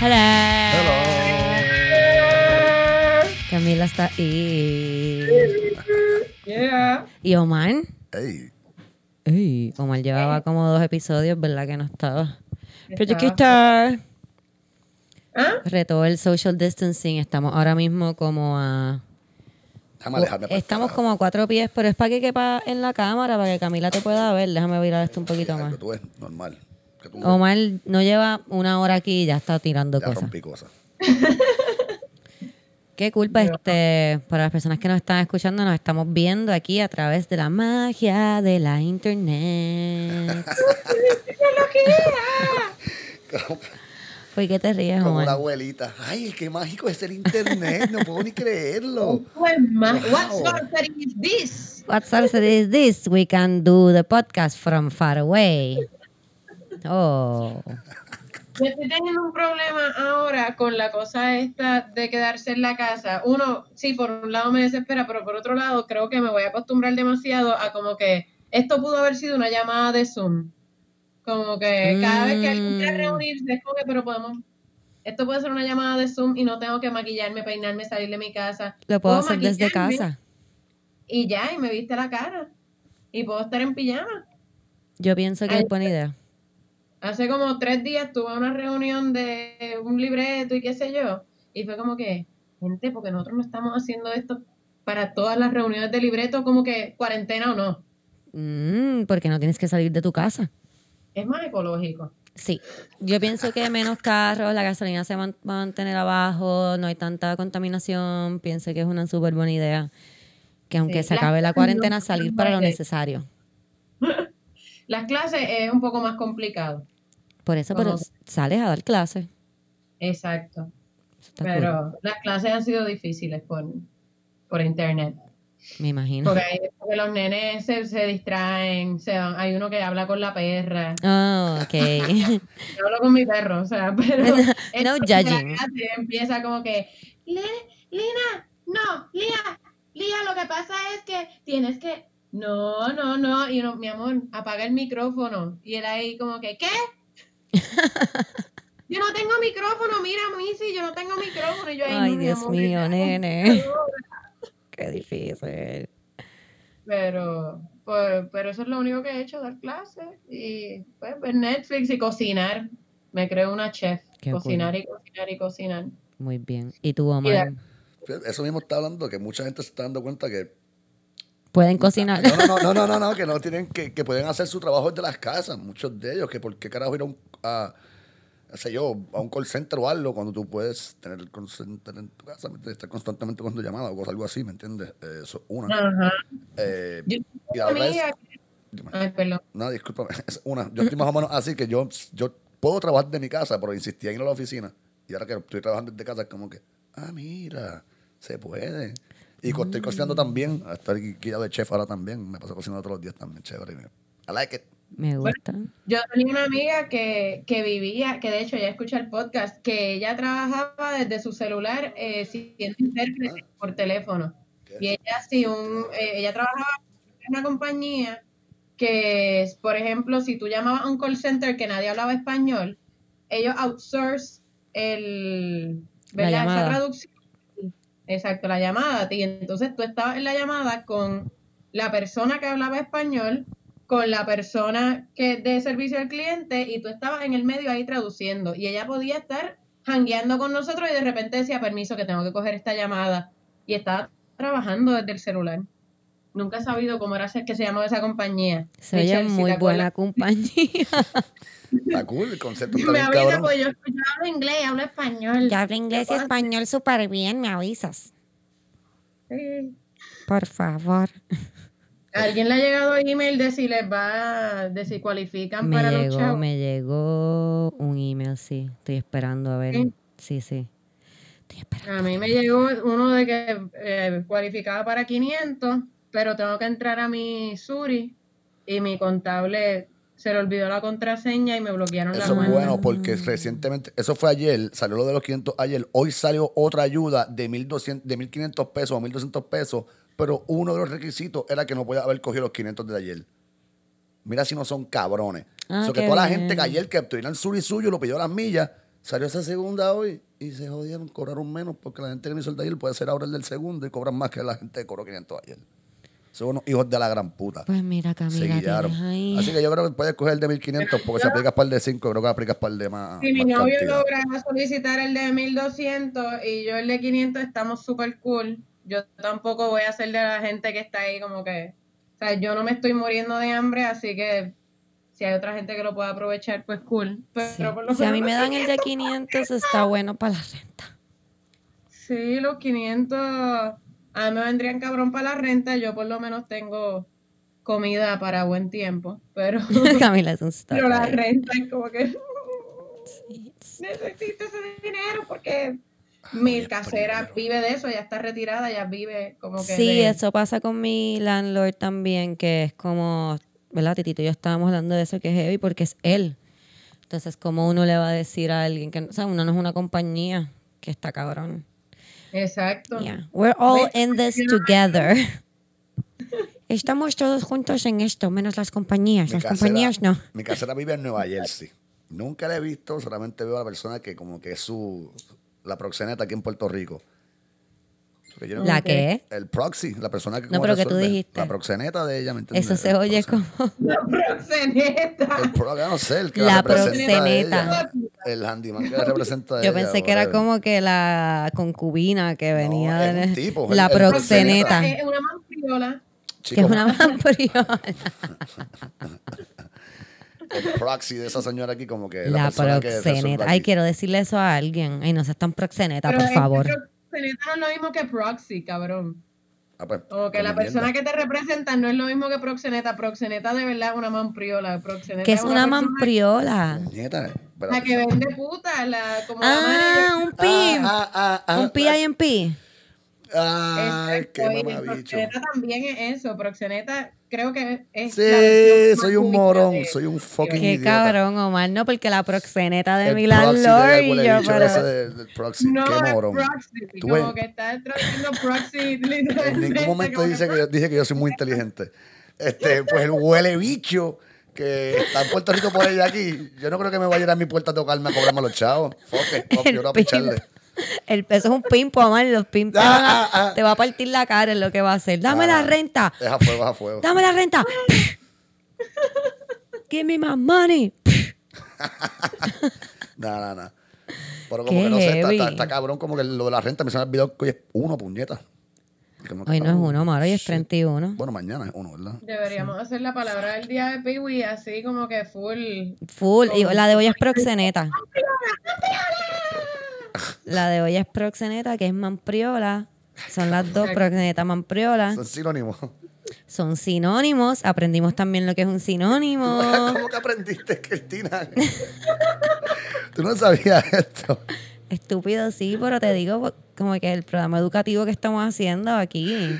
Hello. Camila está ahí. Yeah. ¿Y Omar? Ey, Ey, Omar llevaba como dos episodios, ¿verdad? Que no estaba. Pero aquí está. ¿Ah? Retó el social distancing. Estamos ahora mismo como a. déjame Estamos como a cuatro pies, pero es para que quepa en la cámara, para que Camila te pueda ver. Déjame virar esto un poquito más. tú ves, normal. Que tú Omar no lleva una hora aquí y ya está tirando ya cosas. rompí cosas. Qué culpa, este, para las personas que nos están escuchando, nos estamos viendo aquí a través de la magia de la internet. ¿Por qué te ríes, Como la Omar? abuelita. Ay, qué mágico es el internet. No puedo ni creerlo. What sorcery is this? What sorcery is this? We can do the podcast from far away. Oh. Yo estoy teniendo un problema ahora con la cosa esta de quedarse en la casa. Uno, sí, por un lado me desespera, pero por otro lado creo que me voy a acostumbrar demasiado a como que esto pudo haber sido una llamada de Zoom. Como que cada vez que alguien quiere Mm. reunirse, es como que, pero podemos... Esto puede ser una llamada de Zoom y no tengo que maquillarme, peinarme, salir de mi casa. Lo puedo hacer desde casa. Y ya, y me viste la cara. Y puedo estar en pijama. Yo pienso que es buena idea. Hace como tres días tuve una reunión de un libreto y qué sé yo. Y fue como que, gente, porque nosotros no estamos haciendo esto para todas las reuniones de libreto, como que cuarentena o no. Mm, porque no tienes que salir de tu casa. Es más ecológico. Sí, yo pienso que menos carros, la gasolina se va a mantener abajo, no hay tanta contaminación, pienso que es una súper buena idea. Que aunque Sí, se acabe la cuarentena, salir para lo necesario. Las clases es un poco más complicado. Por eso, pero sales a dar clases. Exacto. Cool, Pero las clases han sido difíciles por, por internet. me imagino. Porque, hay- porque los nenes se, se distraen, se van- hay uno que habla con la perra. Oh, ok. Yo hablo con mi perro, o sea, pero No judging. empieza como que, "Le- Lina, no, Lía, Lía, lo que pasa es que tienes que, no, no, no, y uno, mi amor, apaga el micrófono, y él ahí como que, ¿qué? Yo no tengo micrófono, mira, Missy, yo no tengo micrófono, y yo ahí, Ay, "No, mi Dios amor, mío, nene. computadora". Qué difícil. Pero, pues, pero eso es lo único que he hecho, dar clases, y pues ver Netflix y cocinar. Me creo una chef, Qué cool. cocinar y cocinar y cocinar. Muy bien. ¿Y tú, Omar? Eso mismo está hablando, que mucha gente se está dando cuenta que. ¿Pueden cocinar? No, no, no, no, no, no, que no tienen que, que pueden hacer su trabajo desde las casas, muchos de ellos, que por qué carajo ir a un, a, no sé yo, a un call center o algo cuando tú puedes tener el call center en tu casa, estar constantemente con tu llamada o algo así, ¿me entiendes? Eh, Eso, una. Ajá. Eh, Yo y la otra es, amiga- Dime. Ay, perdón. no, discúlpame, es una, yo estoy más o menos así que yo, yo puedo trabajar de mi casa, pero insistí en ir a la oficina. Y ahora que estoy trabajando desde casa, es como que, ah, mira, se puede. Y co- estoy cocinando también, a estar guiado de chef ahora también, me paso cocinando todos los días también, chévere. I like it. Me gusta. Yo tenía una amiga que, que vivía, que de hecho ya escucha el podcast, que ella trabajaba desde su celular eh, siendo intérprete por teléfono. Y ella sí, un, eh, ella trabajaba en una compañía que, por ejemplo, si tú llamabas a un call center que nadie hablaba español, ellos outsource el, La ¿verdad? Esa traducción. Exacto, la llamada. Y entonces tú estabas en la llamada con la persona que hablaba español, con la persona que de servicio al cliente, y tú estabas en el medio ahí traduciendo. Y ella podía estar jangueando con nosotros y de repente decía, permiso, que tengo que coger esta llamada. Y estaba trabajando desde el celular. Nunca he sabido cómo era ese- que se llamaba esa compañía. Se oye muy buena compañía. Está cool, el concepto Me avisa, cabrón. pues yo, yo hablo inglés, hablo español. Yo hablo inglés y español súper bien, me avisas. Sí. Por favor. ¿A ¿Alguien le ha llegado email de si les va, de si cualifican Me para los llegó, chavos? me llegó un email, sí. Estoy esperando a ver. ¿Sí? Sí, sí. Estoy esperando. A mí me llegó uno de que eh, cualificaba para 500, pero tengo que entrar a mi Suri y mi contable se le olvidó la contraseña y me bloquearon la Eso es cuenta. bueno porque recientemente, eso fue ayer, salió lo de los 500 ayer, hoy salió otra ayuda de 1200, de 1500 pesos o 1200 pesos, pero uno de los requisitos era que no podía haber cogido los 500 de ayer. Mira si no son cabrones. Ah, So que toda la gente que ayer que tuviera el sur y suyo lo pidió a las millas, Salió esa segunda hoy y se jodieron, cobraron menos porque la gente que no hizo el de ayer puede ser ahora el del segundo y cobran más que la gente que cobró 500 ayer. Son unos hijos de la gran puta. Pues mira, Se Camila, guillaron. tienes ahí. Así que yo creo que puedes coger el de 1500 porque si aplicas para el de 5, creo que aplicas para el de más. Si mi novio cantidad. logra solicitar el de 1200 y yo el de 500, estamos súper cool. Yo tampoco voy a ser de la gente que está ahí como que. O sea, yo no me estoy muriendo de hambre, así que si hay otra gente que lo pueda aprovechar, pues cool. Pero Sí. por lo Si a mí me dan el de 500, está bueno para la renta. Sí, los 500 a mí me vendrían cabrón para la renta. Yo por lo menos tengo comida para buen tiempo. Pero, Camila es un star. pero la renta es como que Sí. necesito ese dinero porque mi casera vive de eso, ya está retirada, ya vive como que. Sí, de- eso pasa con mi landlord también, que es como, ¿verdad, Titito? y Yo estábamos hablando de eso que es heavy porque es él. Entonces, ¿cómo uno le va a decir a alguien que, o sea, uno no es una compañía que está cabrón? Exacto. Yeah. We're all in this together. Estamos todos juntos en esto, menos las compañías. Mi Las casera- compañías no. Mi casera vive en Nueva Jersey. Nunca la he visto, solamente veo a la persona que como que es su la proxeneta aquí en Puerto Rico. ¿La qué? El proxy, la persona que No, pero que tú dijiste. La proxeneta de ella, ¿me entiendes? Eso se oye como... La proxeneta. El pro, no sé, el que La proxeneta. ella, el handyman que la representa Yo ella, pensé que era como que la concubina que venía de tipo, la el- el proxeneta, Es una manfriola. que es una mampriola. El proxy de esa señora aquí como que la, La persona que proxeneta. aquí. Ay, quiero decirle eso a alguien. Ay, no seas tan proxeneta, Pero por que favor. Proxeneta no es lo mismo que proxy, cabrón. Ah, pues, Como que come la mierda. persona que te representa no es lo mismo que proxeneta. Proxeneta de verdad es una mampriola. Proxeneta Que es una persona mampriola. La que vende puta, la, como la Ah, manager. un pi. Ah, ah, ah, Un pi en pi. Ay, Exacto, qué y mamabicho. Proxeneta también es eso. Proxeneta creo que es. Sí, la soy un morón, de- soy un fucking Qué idiota. cabrón, Omar. No, porque la proxeneta de El mi proxy landlord del y huele yo, bicho pero... ese del- del proxy, No, qué morón. proxy. Tú Como ves. que está traduciendo proxy En ningún momento dice que yo, dije que yo soy muy inteligente. Este, pues el huele bicho que está en Puerto Rico por ella aquí, yo no creo que me vaya a ir a mi puerta a tocarme a cobrarme a los chavos. Foque, El yo no voy a pin. picharle. El peso es un pimpo, Omar. Los pimpos Ah, ah, ah. te va a partir la cara en lo que va a hacer. Dame Ah, la renta. Deja fuego, deja fuego. Dame la renta. Give me my money. Nada, nada, nada. Pero como Qué que no sé, está, heavy. está- está cabrón como que lo de la renta me se me ha olvidado que hoy es uno, puñeta. Hoy no es uno, Omar. Hoy es Shit. 31. Bueno, mañana es uno, ¿verdad? Deberíamos hacer la palabra del día de Peewee así como que full. Full. Y la de hoy es proxeneta. La de hoy es proxeneta, que es mampriola. Son las dos, proxeneta, mampriola. Son sinónimos. Son sinónimos. Aprendimos también lo que es un sinónimo. ¿Cómo que aprendiste, Cristina? Tú no sabías esto. Estúpido, sí, pero te digo como que el programa educativo que estamos haciendo aquí.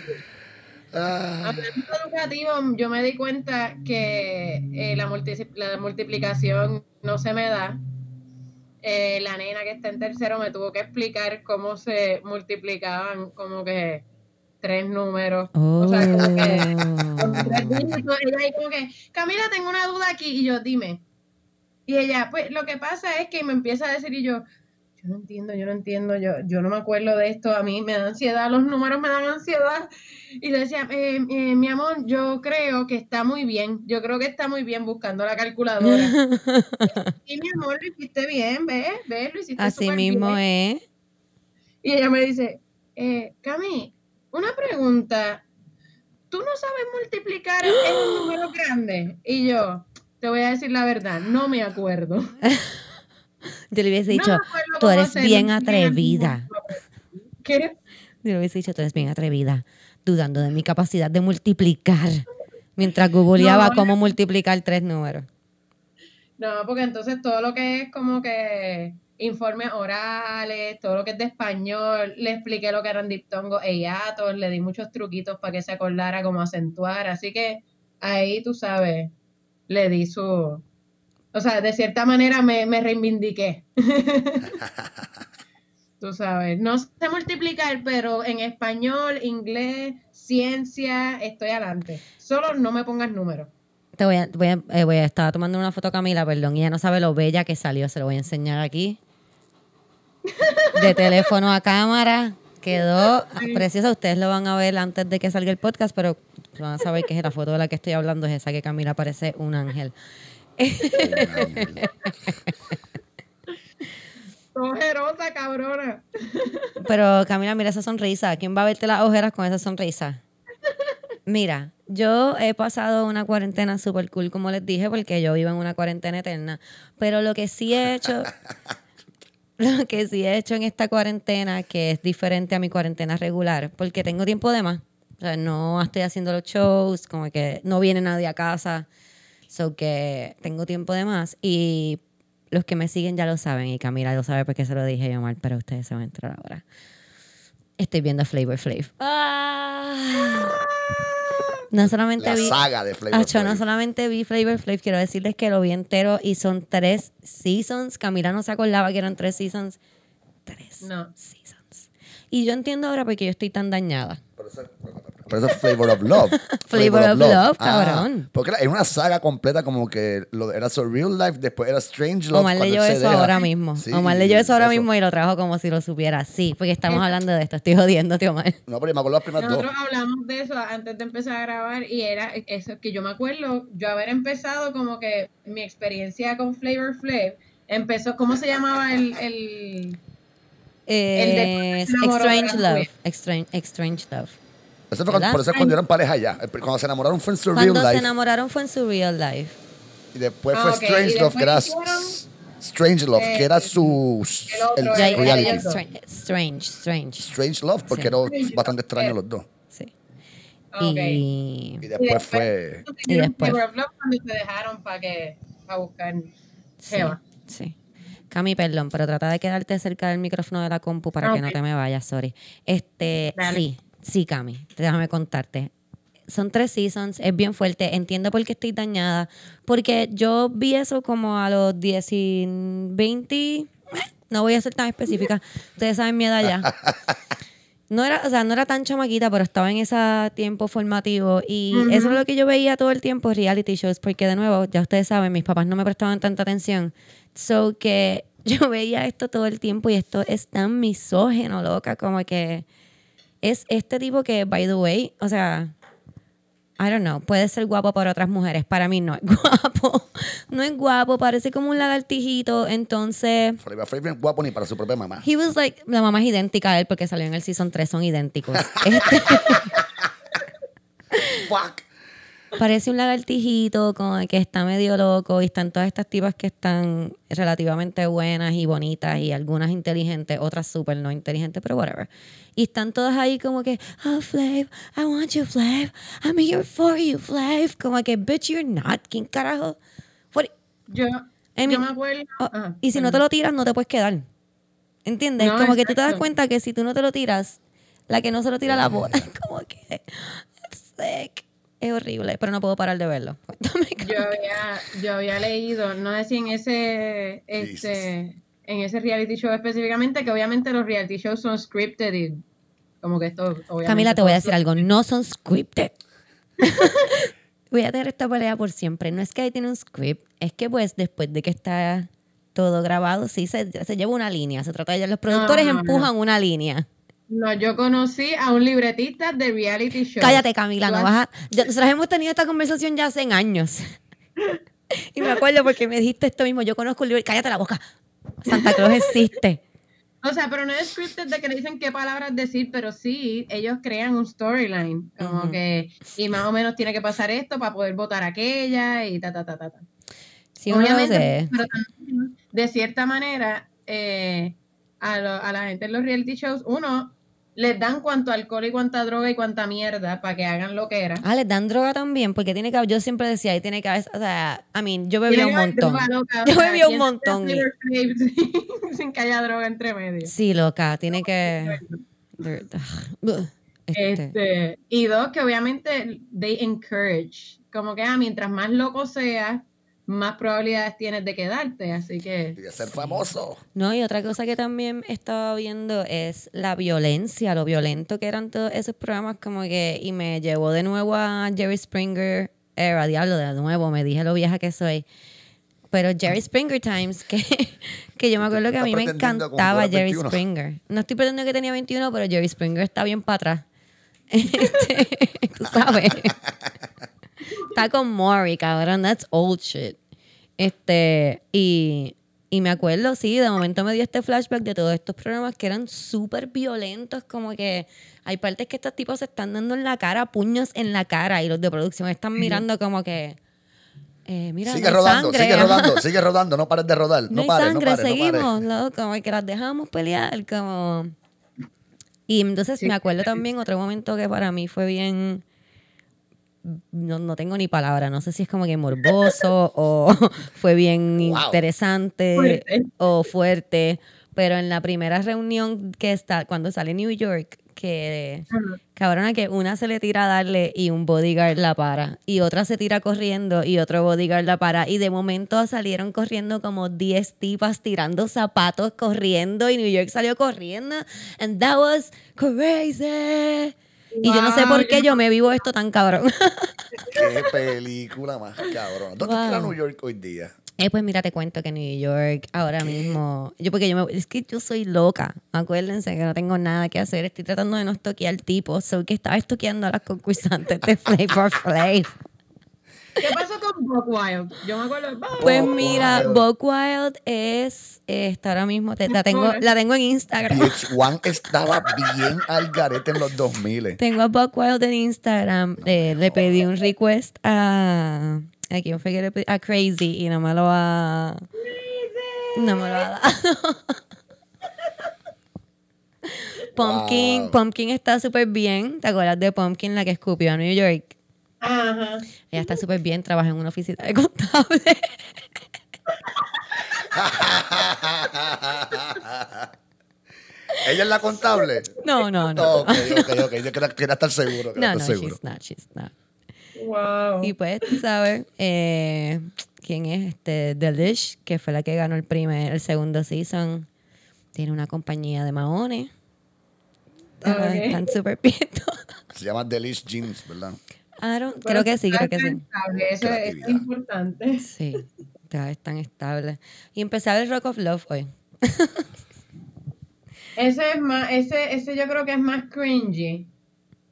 Ah, Hablando educativo, yo me di cuenta que eh, la, multi- la multiplicación no se me da. Eh, la nena que está en tercero me tuvo que explicar cómo se multiplicaban como que tres números. Oh. O sea, como que dígitos. Ella como que, Camila, tengo una duda aquí. Y yo, dime. Y ella, pues lo que pasa es que me empieza a decir y yo, yo no entiendo, yo no entiendo, yo, yo no me acuerdo de esto, a mí me da ansiedad, los números me dan ansiedad. Y le decía, eh, eh, mi amor, yo creo que está muy bien, yo creo que está muy bien buscando la calculadora. y mi amor, lo hiciste bien, ¿ves? ¿Ves? Lo hiciste Así mismo es. Y ella me dice, eh, Cami, una pregunta. ¿Tú no sabes multiplicar en un número grande? Y yo, te voy a decir la verdad, no me acuerdo. Yo le hubiese dicho, tú eres bien atrevida. ¿Qué? Yo le hubiese dicho, tú eres bien atrevida, dudando de mi capacidad de multiplicar. Mientras googleaba No, cómo multiplicar tres números. No, porque entonces todo lo que es como que informes orales, todo lo que es de español, le expliqué lo que eran diptongos e hiatos, le di muchos truquitos para que se acordara cómo acentuar, así que ahí tú sabes, le di su... O sea, de cierta manera me, me reivindiqué. tú sabes, no sé multiplicar, pero en español, inglés, ciencia, estoy adelante. Solo no me pongas números. Te voy a, voy a, eh, voy a- estaba tomando una foto Camila, perdón, y ella no sabe lo bella que salió, se lo voy a enseñar aquí. de teléfono a cámara. Quedó preciosa. Ustedes lo van a ver antes de que salga el podcast, pero van a saber que es la foto de la que estoy hablando, es esa que Camila parece un ángel. Ojerosa, cabrona. Pero Camila, mira esa sonrisa. ¿Quién va a verte las ojeras con esa sonrisa? Mira, yo he pasado una cuarentena súper cool, como les dije, porque yo vivo en una cuarentena eterna. Pero lo que sí he hecho, lo que sí he hecho en esta cuarentena, que es diferente a mi cuarentena regular, porque tengo tiempo de más. O sea, no estoy haciendo los shows, como que no viene nadie a casa. So que tengo tiempo de más. Y los que me siguen ya lo saben. Y Camila lo sabe porque se lo dije yo mal, pero ustedes se van a entrar ahora. Estoy viendo Flavor Flav. Ah. No solamente La vi. saga de Flavor Acho, no Flav. solamente vi Flavor Flav, quiero decirles que lo vi entero y son tres seasons. Camila no se acordaba que eran tres seasons. Tres No. seasons. Y yo entiendo ahora porque yo estoy tan dañada. Pero eso, pero eso es Flavor of Love. Flavor of Love, cabrón. porque era, una saga completa como que lo, era Surreal Life, después era Strange Love. Omar cuando leyó eso deja. ahora mismo. Sí, Omar leyó eso ahora eso. mismo y lo trajo como si lo supiera. Sí, porque estamos hablando de esto. Estoy jodiéndote, Omar. No, pero yo me acuerdo las primeras dos. Nosotros hablamos de eso antes de empezar a grabar y era eso que yo me acuerdo, yo haber empezado como que mi experiencia con Flavor Flav empezó, ¿cómo se llamaba el, el Eh, El de- enamoró Strange Love. Strange, Strange Love. Eso fue cuando, por eso es cuando eran pareja ya. Cuando se enamoraron fue en Surreal Cuando se Life. enamoraron fue en su real life. Y después Ah, fue ok, y Strange Love, que era Strange Love, que era Eh, su el el Reality. Strange, Strange, Strange. Strange Love, porque Sí. eran bastante extraños los dos. Sí. Ok. Y Y después fue. Y después. Cuando se dejaron para que para buscar sí, sí. Cami, perdón, pero trata de quedarte cerca del micrófono de la compu para que no te me vayas, sorry. Este, Dale. sí, sí, Cami, déjame contarte. Son tres seasons, es bien fuerte. Entiendo por qué estoy dañada. Porque yo vi eso como a los 10 y 20. eh, No voy a ser tan específica. Ustedes saben mi edad ya. No era, o sea, no era tan chamaquita, pero estaba en ese tiempo formativo. Y eso es lo que yo veía todo el tiempo, reality shows, porque de nuevo, ya ustedes saben, mis papás no me prestaban tanta atención. So que yo veía esto todo el tiempo y esto es tan misógeno, loca, como que es este tipo que, by the way, o sea, I don't know, puede ser guapo para otras mujeres, para mí no es guapo. No es guapo, parece como un lagartijito, entonces... Flavor Flav bien guapo ni para su propia mamá. He was like, la mamá es idéntica a él porque salió en el season 3, son idénticos. Este, Fuck. Parece un lagartijito como que está medio loco y están todas estas tipas que están relativamente buenas y bonitas y algunas inteligentes, otras súper no inteligentes, pero whatever. Y están todas ahí como que, oh, Flav, I want you, Flav. I'm here for you, Flav. Como que, bitch, you're not. ¿Quién carajo? What- yo, yo me acuerdo Oh, ajá, y si no te lo tiras, no te puedes quedar. ¿Entiendes? No, como que tú te das cuenta que si tú no te lo tiras, la que no se lo tira la bola, es como que it's sick. Es horrible, pero no puedo parar de verlo. Cuéntame. yo había, yo había leído, no sé si en ese, este, en ese reality show específicamente, que obviamente los reality shows son scripted y como que esto, obviamente. Camila, te voy a decir algo. No son scripted. voy a tener esta pelea por siempre. No es que ahí tiene un script, es que pues después de que está todo grabado, sí se, se lleva una línea. Se trata de los productores no, no. empujan una línea. No, yo conocí a un libretista de reality show. Cállate, Camila, no vas a... ya- Nosotros hemos tenido esta conversación ya hace años. y me acuerdo porque me dijiste esto mismo. Yo conozco el libro... Cállate la boca. Santa Claus existe. O sea, pero no es scripted de que le dicen qué palabras decir, pero sí, ellos crean un storyline. Como que, y más o menos tiene que pasar esto para poder votar aquella y ta, ta, ta, ta, ta. Sí, Obviamente, pero también, de cierta manera, eh, a, lo- a la gente en los reality shows, uno, les dan cuánto alcohol y cuánta droga y cuánta mierda para que hagan lo que era. Ah, les dan droga también, porque tiene que... Yo siempre decía, ahí tiene que haber... O sea, I mean, yo bebía un montón. droga, loca, Yo bebía un ¿quién se montón y- sin, que haya droga entre medio. Sí, loca, tiene que... Este, Este, y dos, que obviamente they encourage, como que ah, mientras más loco seas, más probabilidades tienes de quedarte, así que Y de ser famoso. No, y otra cosa que también estaba viendo es la violencia, lo violento que eran todos esos programas, como que, y me llevó de nuevo a Jerry Springer, era diablo, de nuevo, me dije lo vieja que soy. Pero Jerry Springer Times, que, que yo me acuerdo que a mí me encantaba Jerry 21. Springer. No estoy pretendiendo que tenía 21, pero Jerry Springer está bien para atrás. Este, tú sabes. Está con Maury, cabrón. That's old shit. Este, y, y me acuerdo, sí, de momento me dio este flashback de todos estos programas que eran súper violentos, como que hay partes que estos tipos se están dando en la cara, puños en la cara, y los de producción están mirando como que, eh, mira, sigue no rodando, sangre. sigue rodando, sigue rodando, no pares de rodar. No, No, hay pares, sangre, no pares, no seguimos, pares. ¿no? como que las dejamos pelear, como... Y entonces Sí. me acuerdo también otro momento que para mí fue bien... No, no tengo ni palabra, no sé si es como que morboso o fue bien Wow. interesante Fuerte. o fuerte, pero en la primera reunión que está, cuando sale New York, que cabrona que una se le tira a darle y un bodyguard la para y otra se tira corriendo y otro bodyguard la para y de momento salieron corriendo como 10 tipas tirando zapatos corriendo y New York salió corriendo and that was crazy y yo no sé por qué yo me vivo esto tan cabrón Qué película más cabrón. ¿Dónde Wow. está New York hoy día? Eh, pues mira, te cuento que New York ahora mismo, yo porque yo me, es que yo soy loca, acuérdense que no tengo nada que hacer, estoy tratando de no estoquear tipos, soy que estaba estoqueando a las concursantes de Flavor Flav. ¿Qué pasó con Buck Wild? Yo me acuerdo de Buck Pues mira. Buck Wild es, eh, está ahora mismo, te- la, tengo, la tengo en Instagram. VH1 estaba bien al garete en los 2000. Tengo a Buck Wild en Instagram. eh, le pedí un request a. ¿A quién fue que le pedí? A Crazy y no me lo ha. No me lo ha dado. Pumpkin, Wow. Pumpkin está súper bien. ¿Te acuerdas de Pumpkin, la que escupió a New York? Ajá. Ella está súper bien, trabaja en una oficina de contable. ¿Ella es la contable? No, no, no. Ok, ok, ok. Yo quería, quería estar seguro. quería No, no, estar seguro. she's not, she's not. Wow. Y pues, tú sabes, eh, ¿quién es? Este, Delish, que fue la que ganó el primer, el segundo season. Tiene una compañía de maones. Ah, ok. Están súper bien. Se llama Delish Jeans, ¿verdad? Pero creo que sí, creo que sí. estable, Eso es importante. Sí, todas están estables. Y empecé a ver Rock of Love hoy. Ese es más, ese, ese yo creo que es más cringy.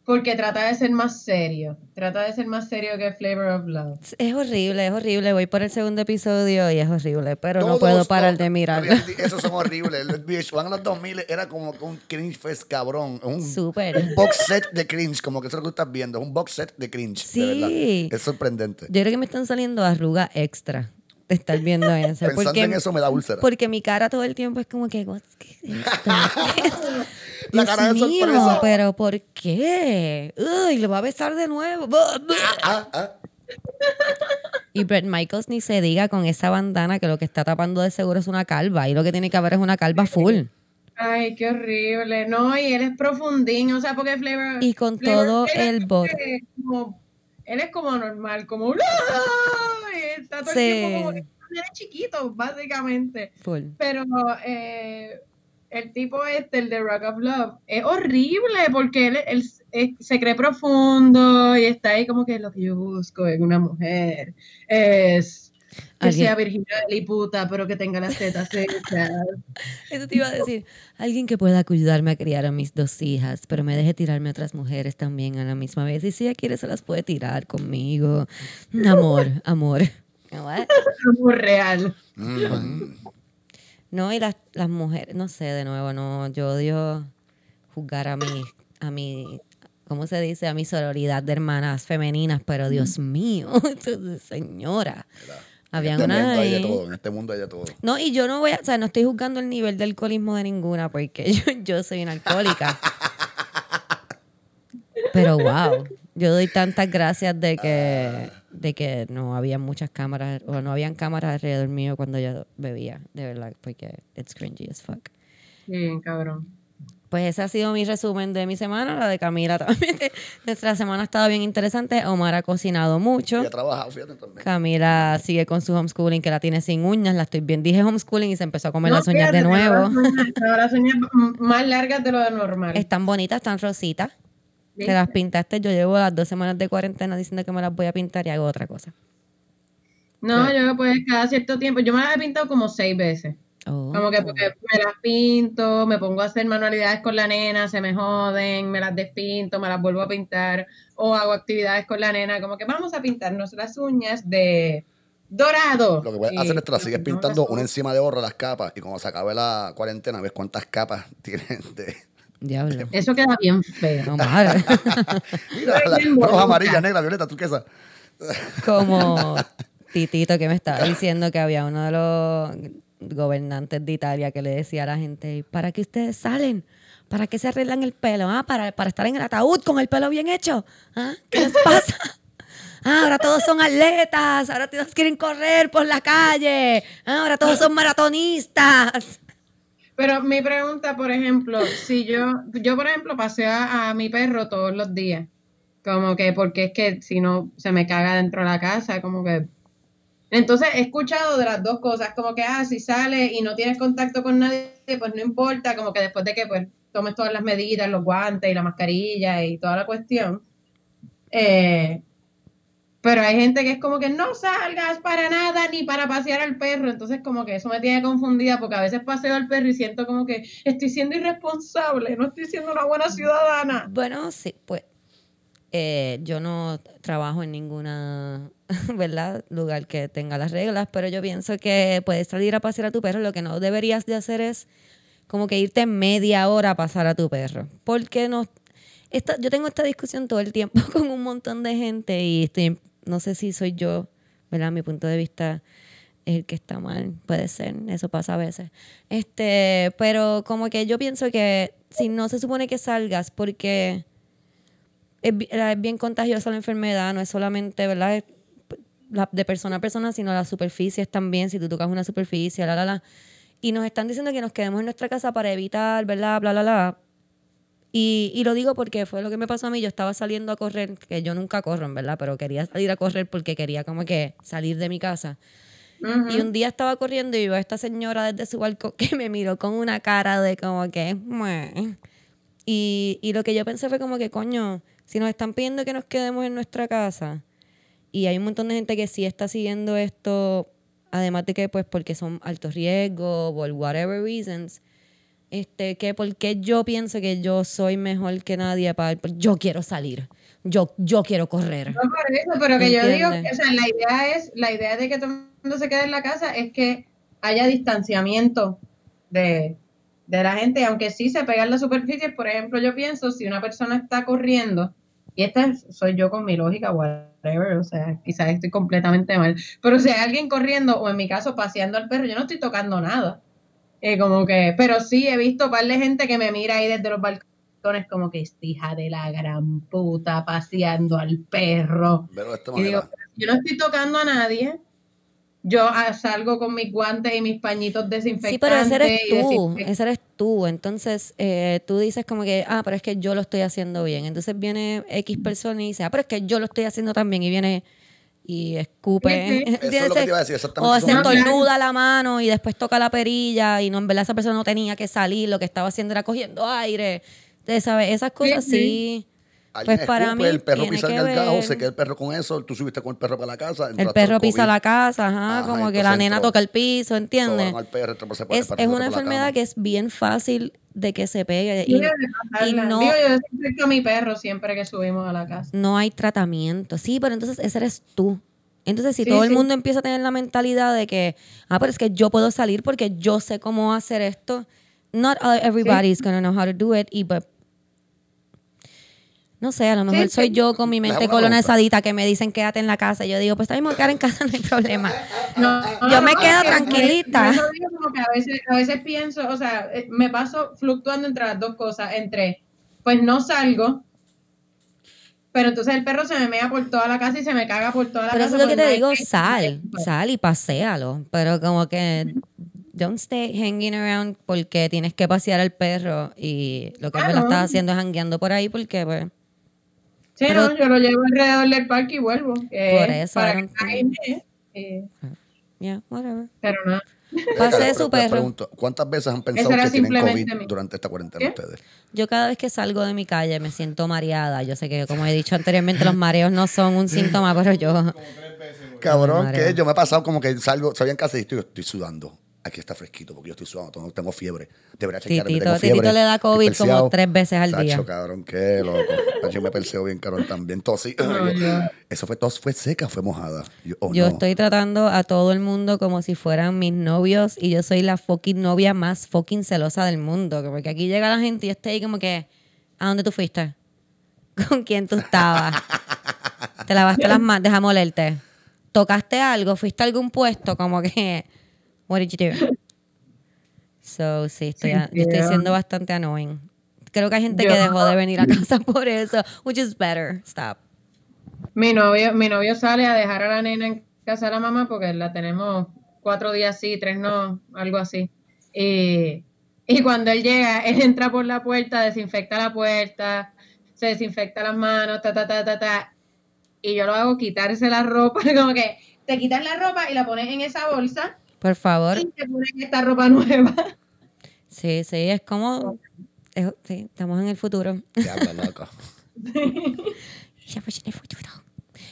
Porque trata de ser más serio. Trata de ser más serio que Flavor of Love. Es horrible, es horrible. Voy por el segundo episodio y es horrible, pero no puedo parar de mirarlo. reality, Esos son horribles. El VH1 en los 2000 era como un cringe fest cabrón. Un, Súper. un box set de cringe, como que eso es lo que estás viendo. Un box set de cringe. Sí. De verdad. Es sorprendente. Yo creo que me están saliendo arrugas extra de estar viendo eso. Pensando porque, en eso me da úlcera. porque mi cara todo el tiempo es como que, "What- ¿qué es esto? La Dios cara de mío, sorpresa. pero ¿por qué? Uy, lo va a besar de nuevo. Ah, ah. Y Brett Michaels ni se diga con esa bandana que lo que está tapando de seguro es una calva. Y lo que tiene que haber es una calva full. Ay, qué horrible. No, y él es profundín, o sea, porque Flavor. Y con Flavor todo el bot. como- él es como normal, como. ¡Ah! Y está todo Sí. el tiempo como que él es chiquito, básicamente. Full. Pero eh, el tipo este, el de Rock of Love, es horrible porque él, él- él se cree profundo y está ahí como que lo que yo busco en una mujer es que Alguien- sea virginal y puta, pero que tenga las tetas hechas. Eso te iba a decir. Alguien que pueda ayudarme a criar a mis dos hijas, pero me deje tirarme a otras mujeres también a la misma vez. Y si ella quiere, se las puede tirar conmigo. Amor, amor. What? Muy real. Mm. No, y las, las mujeres, no sé, de nuevo, no, yo odio juzgar a mi, a mi, ¿cómo se dice? A mi sororidad de hermanas femeninas, pero Dios mío, entonces, señora. Habían en este unas mundo hay de todo. En este mundo hay de todo. No, y yo no voy a, o sea, no estoy juzgando el nivel de alcoholismo de ninguna, porque yo, yo soy una alcohólica. Pero wow, yo doy tantas gracias de que, de que no había muchas cámaras, o no habían cámaras alrededor mío cuando yo bebía, de verdad, porque it's cringy as fuck. Sí, cabrón. Pues ese ha sido mi resumen de mi semana, la de Camila también. Nuestra semana ha estado bien interesante. Omar ha cocinado mucho. Y ha trabajado, fíjate también. Camila sigue con su homeschooling, que la tiene sin uñas. La estoy bien. Dije homeschooling y se empezó a comer No, las uñas fíjate, de nuevo. Las uñas, más largas de lo normal. Están bonitas, están rositas. Te las pintaste. Yo llevo las dos semanas de cuarentena diciendo que me las voy a pintar y hago otra cosa. No, yo pues cada cierto tiempo, yo me las he pintado como seis veces. Oh. Como que porque me las pinto, me pongo a hacer manualidades con la nena, se me joden, me las despinto, me las vuelvo a pintar, o hago actividades con la nena, como que vamos a pintarnos las uñas de dorado. Lo que puedes Y- hacer es que la sigues pintando las- una encima de otra las capas y cuando se acabe la cuarentena ves cuántas capas tienen de... Diablo. Eso queda bien feo. No, madre. Mira, la, roja, amarilla, negra, violeta, ¿tú qué sabes? Como Titito que me estaba diciendo que había uno de los gobernantes de Italia que le decía a la gente, ¿para qué ustedes salen? ¿Para qué se arreglan el pelo? Ah, para, para estar en el ataúd con el pelo bien hecho. ¿Ah? ¿Qué les pasa? Ah, ahora todos son atletas, ahora todos quieren correr por la calle, Ah, ahora todos son maratonistas. Pero mi pregunta, por ejemplo, si yo, yo por ejemplo paseo a, mi perro todos los días, como que porque es que si no se me caga dentro de la casa, como que... Entonces he escuchado de las dos cosas, como que, ah, si sales y no tienes contacto con nadie, pues no importa, como que después de que pues tomes todas las medidas, los guantes y la mascarilla y toda la cuestión. Eh, pero hay gente que es como que no salgas para nada ni para pasear al perro. Entonces como que eso me tiene confundida porque a veces paseo al perro y siento como que estoy siendo irresponsable, no estoy siendo una buena ciudadana. Bueno, sí, pues eh, yo no trabajo en ninguna, ¿verdad? Lugar que tenga las reglas, pero yo pienso que puedes salir a pasear a tu perro. Lo que no deberías de hacer es como que irte media hora a pasar a tu perro. Porque no, esta, yo tengo esta discusión todo el tiempo con un montón de gente y estoy, no sé si soy yo, ¿verdad? Mi punto de vista es el que está mal, puede ser, eso pasa a veces. Este, pero como que yo pienso que si no se supone que salgas porque es, bi- es bien contagiosa la enfermedad, no es solamente, ¿verdad? De persona a persona, sino las superficies también, si tú tocas una superficie, la, la, la. Y nos están diciendo que nos quedemos en nuestra casa para evitar, ¿verdad? Bla, bla, bla. Y, y lo digo porque fue lo que me pasó a mí. Yo estaba saliendo a correr, que yo nunca corro, en verdad, pero quería salir a correr porque quería como que salir de mi casa. Ujú. Y un día estaba corriendo y veo a esta señora desde su balcón que me miró con una cara de como que... Y, y lo que yo pensé fue como que, coño, si nos están pidiendo que nos quedemos en nuestra casa y hay un montón de gente que sí está siguiendo esto, además de que pues porque son altos riesgos o whatever reasons, este, que porque yo pienso que yo soy mejor que nadie para... Yo quiero salir, yo, yo quiero correr. No por eso, pero que yo digo, o sea, la idea es, la idea de que todo el mundo se quede en la casa es que haya distanciamiento de, de la gente, aunque sí se pegan las superficies, por ejemplo, yo pienso, si una persona está corriendo, y esta es- soy yo con mi lógica, whatever, o sea, quizás estoy completamente mal, pero si hay alguien corriendo, o en mi caso paseando al perro, yo no estoy tocando nada. Eh, como que, pero sí he visto un par de gente que me mira ahí desde los balcones como que esta hija de la gran puta paseando al perro. Pero Y digo, yo no estoy tocando a nadie. Yo ah, salgo con mis guantes y mis pañitos desinfectantes. Sí, pero ese eres tú, ese eres tú. Entonces, eh, tú dices como que, ah, pero es que yo lo estoy haciendo bien. Entonces viene X persona y dice, ah, pero es que yo lo estoy haciendo también. Y viene y escupe. Eso es lo que te iba a decir, exactamente O se entornuda la mano y después toca la perilla y no, en verdad esa persona no tenía que salir. Lo que estaba haciendo era cogiendo aire. Ustedes saben, esas cosas Sí, sí. Alguien Pues para escupe, mí el perro pisa el gajo, ver. se queda el perro con eso, tú subiste con el perro para la casa. El perro pisa la casa, ajá, Ajá, como que la nena entró, toca el piso, ¿entiendes? sobaron al perro, por Es, ese es una enfermedad que es bien fácil de que se pegue Sí, y, y no, Digo, yo desinfecto a mi perro siempre que subimos a la casa. no hay tratamiento. Sí, pero entonces ese eres tú. Entonces, si Sí, todo el sí. mundo empieza a tener la mentalidad de que, ah, pero es que yo puedo salir porque yo sé cómo hacer esto, not everybody's gonna know how to do it. Y pues, no sé, a lo mejor Sí, soy sí. yo con mi mente colonizadita que me dicen quédate en la casa. Y yo digo, pues también me voy a quedar en casa, no hay problema. No, Yo me no, quedo tranquilita. eso digo como que a veces, a veces pienso, o sea, eh, me paso fluctuando entre las dos cosas, entre, pues no salgo, pero entonces el perro se me mea por toda la casa y se me caga por toda la Pero casa. eso es lo que te no hay digo, que- sal, sal y paséalo. Pero como que don't stay hanging around porque tienes que pasear al perro y lo que me la Claro. estás haciendo es hangueando por ahí porque pues Sí, Pero- no, yo lo llevo alrededor del parque y vuelvo. que Por es eso, Para I que don't cague think- y me- eh, yeah, whatever. pero nada. Pasé su perro. pregunto, ¿cuántas veces han pensado que tienen COVID durante esta cuarentena ¿Qué? ustedes? Yo cada vez que salgo de mi calle me siento mareada. Yo sé que como he dicho anteriormente los mareos no son un síntoma, pero yo Cabrón, que yo me he pasado como que salgo, salgo en casa y estoy, estoy sudando. Aquí está fresquito porque yo estoy sudando, tengo, tengo fiebre. Debería chequear, Titito- tengo fiebre. Titito le da COVID como tres veces al día. Tacho, cabrón, qué loco. Tacho, Yo me perseo bien, cabrón, también. Tosí. Ya. Eso fue tos, fue seca, fue mojada. Yo, oh, Yo no. estoy tratando a todo el mundo como si fueran mis novios y yo soy la fucking novia más fucking celosa del mundo. que Porque aquí llega la gente y yo estoy ahí como que, ¿a dónde tú fuiste? ¿Con quién tú estabas? Te lavaste las manos, déjame olerte. ¿Tocaste algo? ¿Fuiste a algún puesto? Como que, what did you do? So, sí, estoy, Sí, yo estoy siendo bastante annoying. Creo que hay gente Yo- que dejó de venir a casa por eso, which is better. Stop. Mi novio, mi novio sale a dejar a la nena en casa de la mamá porque la tenemos cuatro días sí, tres no, algo así. Y, y cuando él llega, él entra por la puerta, desinfecta la puerta, se desinfecta las manos, ta, ta, ta, ta, ta. Y yo lo hago quitarse la ropa, como que te quitas la ropa y la pones en esa bolsa Por favor. y te pones esta ropa nueva. Sí, sí, es como. es- sí, estamos en el futuro. Diablo, loco. Estamos en el futuro.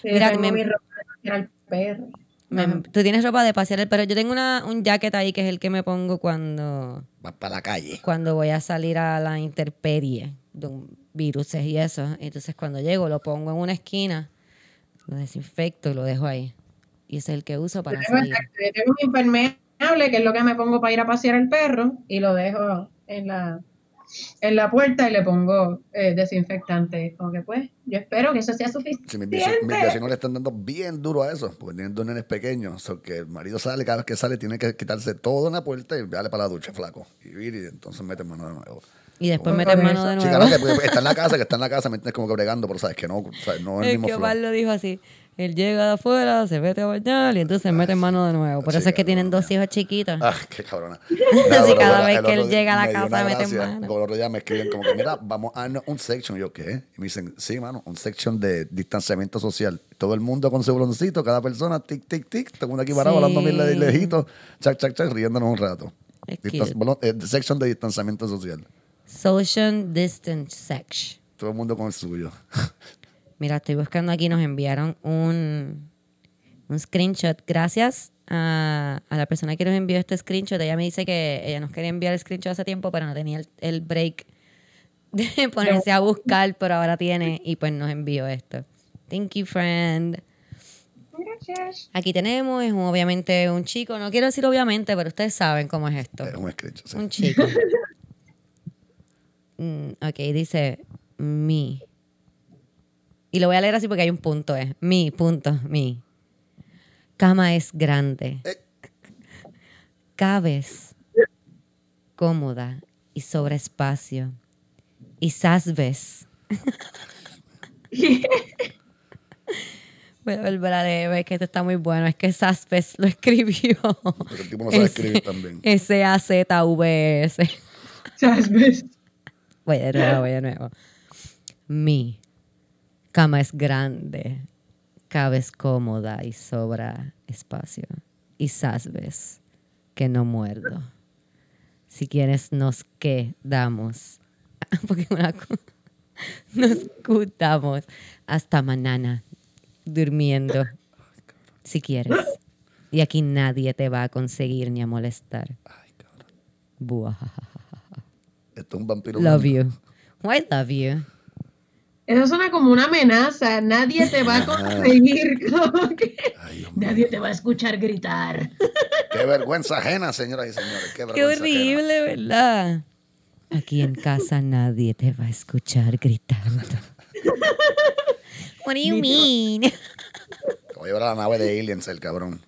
Sí, Mira, tengo me- mi ropa de pasear al perro. Me- Ajá. tú tienes ropa de pasear, pero yo tengo una, un jacket ahí que es el que me pongo cuando, Vas para la calle. cuando voy a salir a la intemperie de un virus y eso. Entonces cuando llego lo pongo en una esquina, lo desinfecto y lo dejo ahí. Y ese es el que uso para tengo, salir. yo tengo un impermeable, que es lo que me pongo para ir a pasear al perro, y lo dejo en la, en la puerta y le pongo eh, desinfectante. Como que pues, yo espero que eso sea Sí, mis, suficiente. vecinos, mis vecinos le están dando bien duro a eso, porque tienen dos nenes pequeños. So que el marido sale, cada vez que sale, tiene que quitarse todo en la puerta y darle para la ducha, flaco. Y, y entonces mete mano de nuevo. Y después Por metes mano de Chica, nuevo. no, que está en la casa, que está en la casa, me entiendes como que bregando, pero sabes que no, sabes, no es el Es mismo que flow. Omar lo dijo así. Él llega de afuera, se mete a bañar y entonces mete mano de nuevo. Por Sí, eso es que tienen dos hijos chiquitos. Ah, qué cabrona. Así cada vez que él llega a la casa, una mete mano. Como el otro día me escriben como que, mira, vamos a darnos un section. Y yo, ¿qué? Y me dicen, sí, mano, un section de distanciamiento social. Todo el mundo con su broncito, cada persona, tic, tic, tic. Todo el mundo aquí parado, hablando mil de lejitos, chac, chac, chac, riéndonos un rato. Eh, section de distanciamiento social. Social distance sex. Todo el mundo con el suyo. Mira, estoy buscando aquí, nos enviaron un, un screenshot. Gracias a, a la persona que nos envió este screenshot. Ella me dice que ella nos quería enviar el screenshot hace tiempo, pero no tenía el, el break de ponerse a buscar, pero ahora tiene y pues nos envió esto. Thank you, friend. Gracias. Aquí tenemos, es un- obviamente un chico, no quiero decir obviamente, pero ustedes saben cómo es esto. Es un screenshot, sí. Un chico. Mm, ok, dice mi. Y lo voy a leer así porque hay un punto, es mi, punto, mi. Cama es grande. Eh. Cabes cómoda y sobre espacio. Y sasves. Voy a volver a leer, es que esto está muy bueno. Es que Sasves lo escribió. Porque el tipo no sabe escribir también. S-A-Z-V-S. ¿Sabes? Voy de nuevo, voy de nuevo. Mi cama es grande, cabes cómoda y sobra espacio. Y sabes que no muerdo. Si quieres, nos quedamos. Porque una nos quedamos hasta mañana durmiendo. Si quieres. Y aquí nadie te va a conseguir ni a molestar. Buajaja. Esto es un vampiro. Love you. Why love you? Eso suena como una amenaza. Nadie te va a conseguir. como que Ay, Dios mío. Nadie te va a escuchar gritar. Qué vergüenza ajena, señoras y señores. Qué, Qué vergüenza ajena. horrible, ¿verdad? Aquí en casa nadie te va a escuchar gritando. What do you mean? Voy a llevar a la nave de Aliens, el cabrón.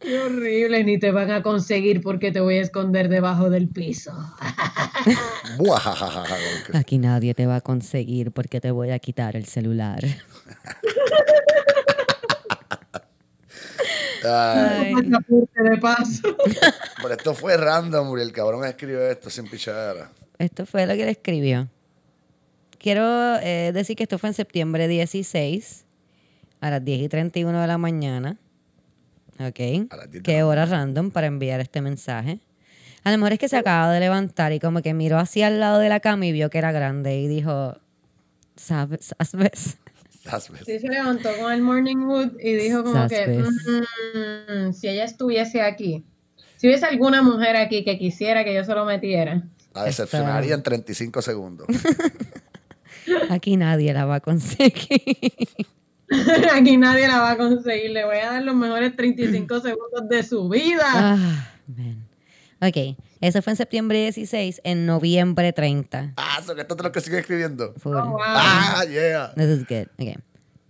Qué horrible. Ni te van a conseguir porque te voy a esconder debajo del piso. Aquí nadie te va a conseguir porque te voy a quitar el celular. Ay, pero esto fue random, y el cabrón escribió esto sin pichadera. Esto fue lo que le escribió. Quiero eh, decir que esto fue en septiembre 16 a las 10 y 31 de la mañana. Ok. A las 10 de Qué hora random para enviar este mensaje. A lo mejor es que se acaba de levantar y como que miró hacia el lado de la cama y vio que era grande y dijo, ¿sabes? ¿Sabes? Best. Sí se levantó con el morning wood y dijo como que. "Mm, si ella estuviese aquí, si hubiese alguna mujer aquí que quisiera que yo se lo metiera, La decepcionaría en 35 segundos. Aquí nadie la va a conseguir. aquí nadie la va a conseguir. Le voy a dar los mejores 35 segundos de su vida. Ah, man. Ok, eso fue en septiembre 16, en noviembre 30. Ah, eso que esto es lo que sigue escribiendo. Full. Oh, wow. Ah, yeah. This is good. Okay.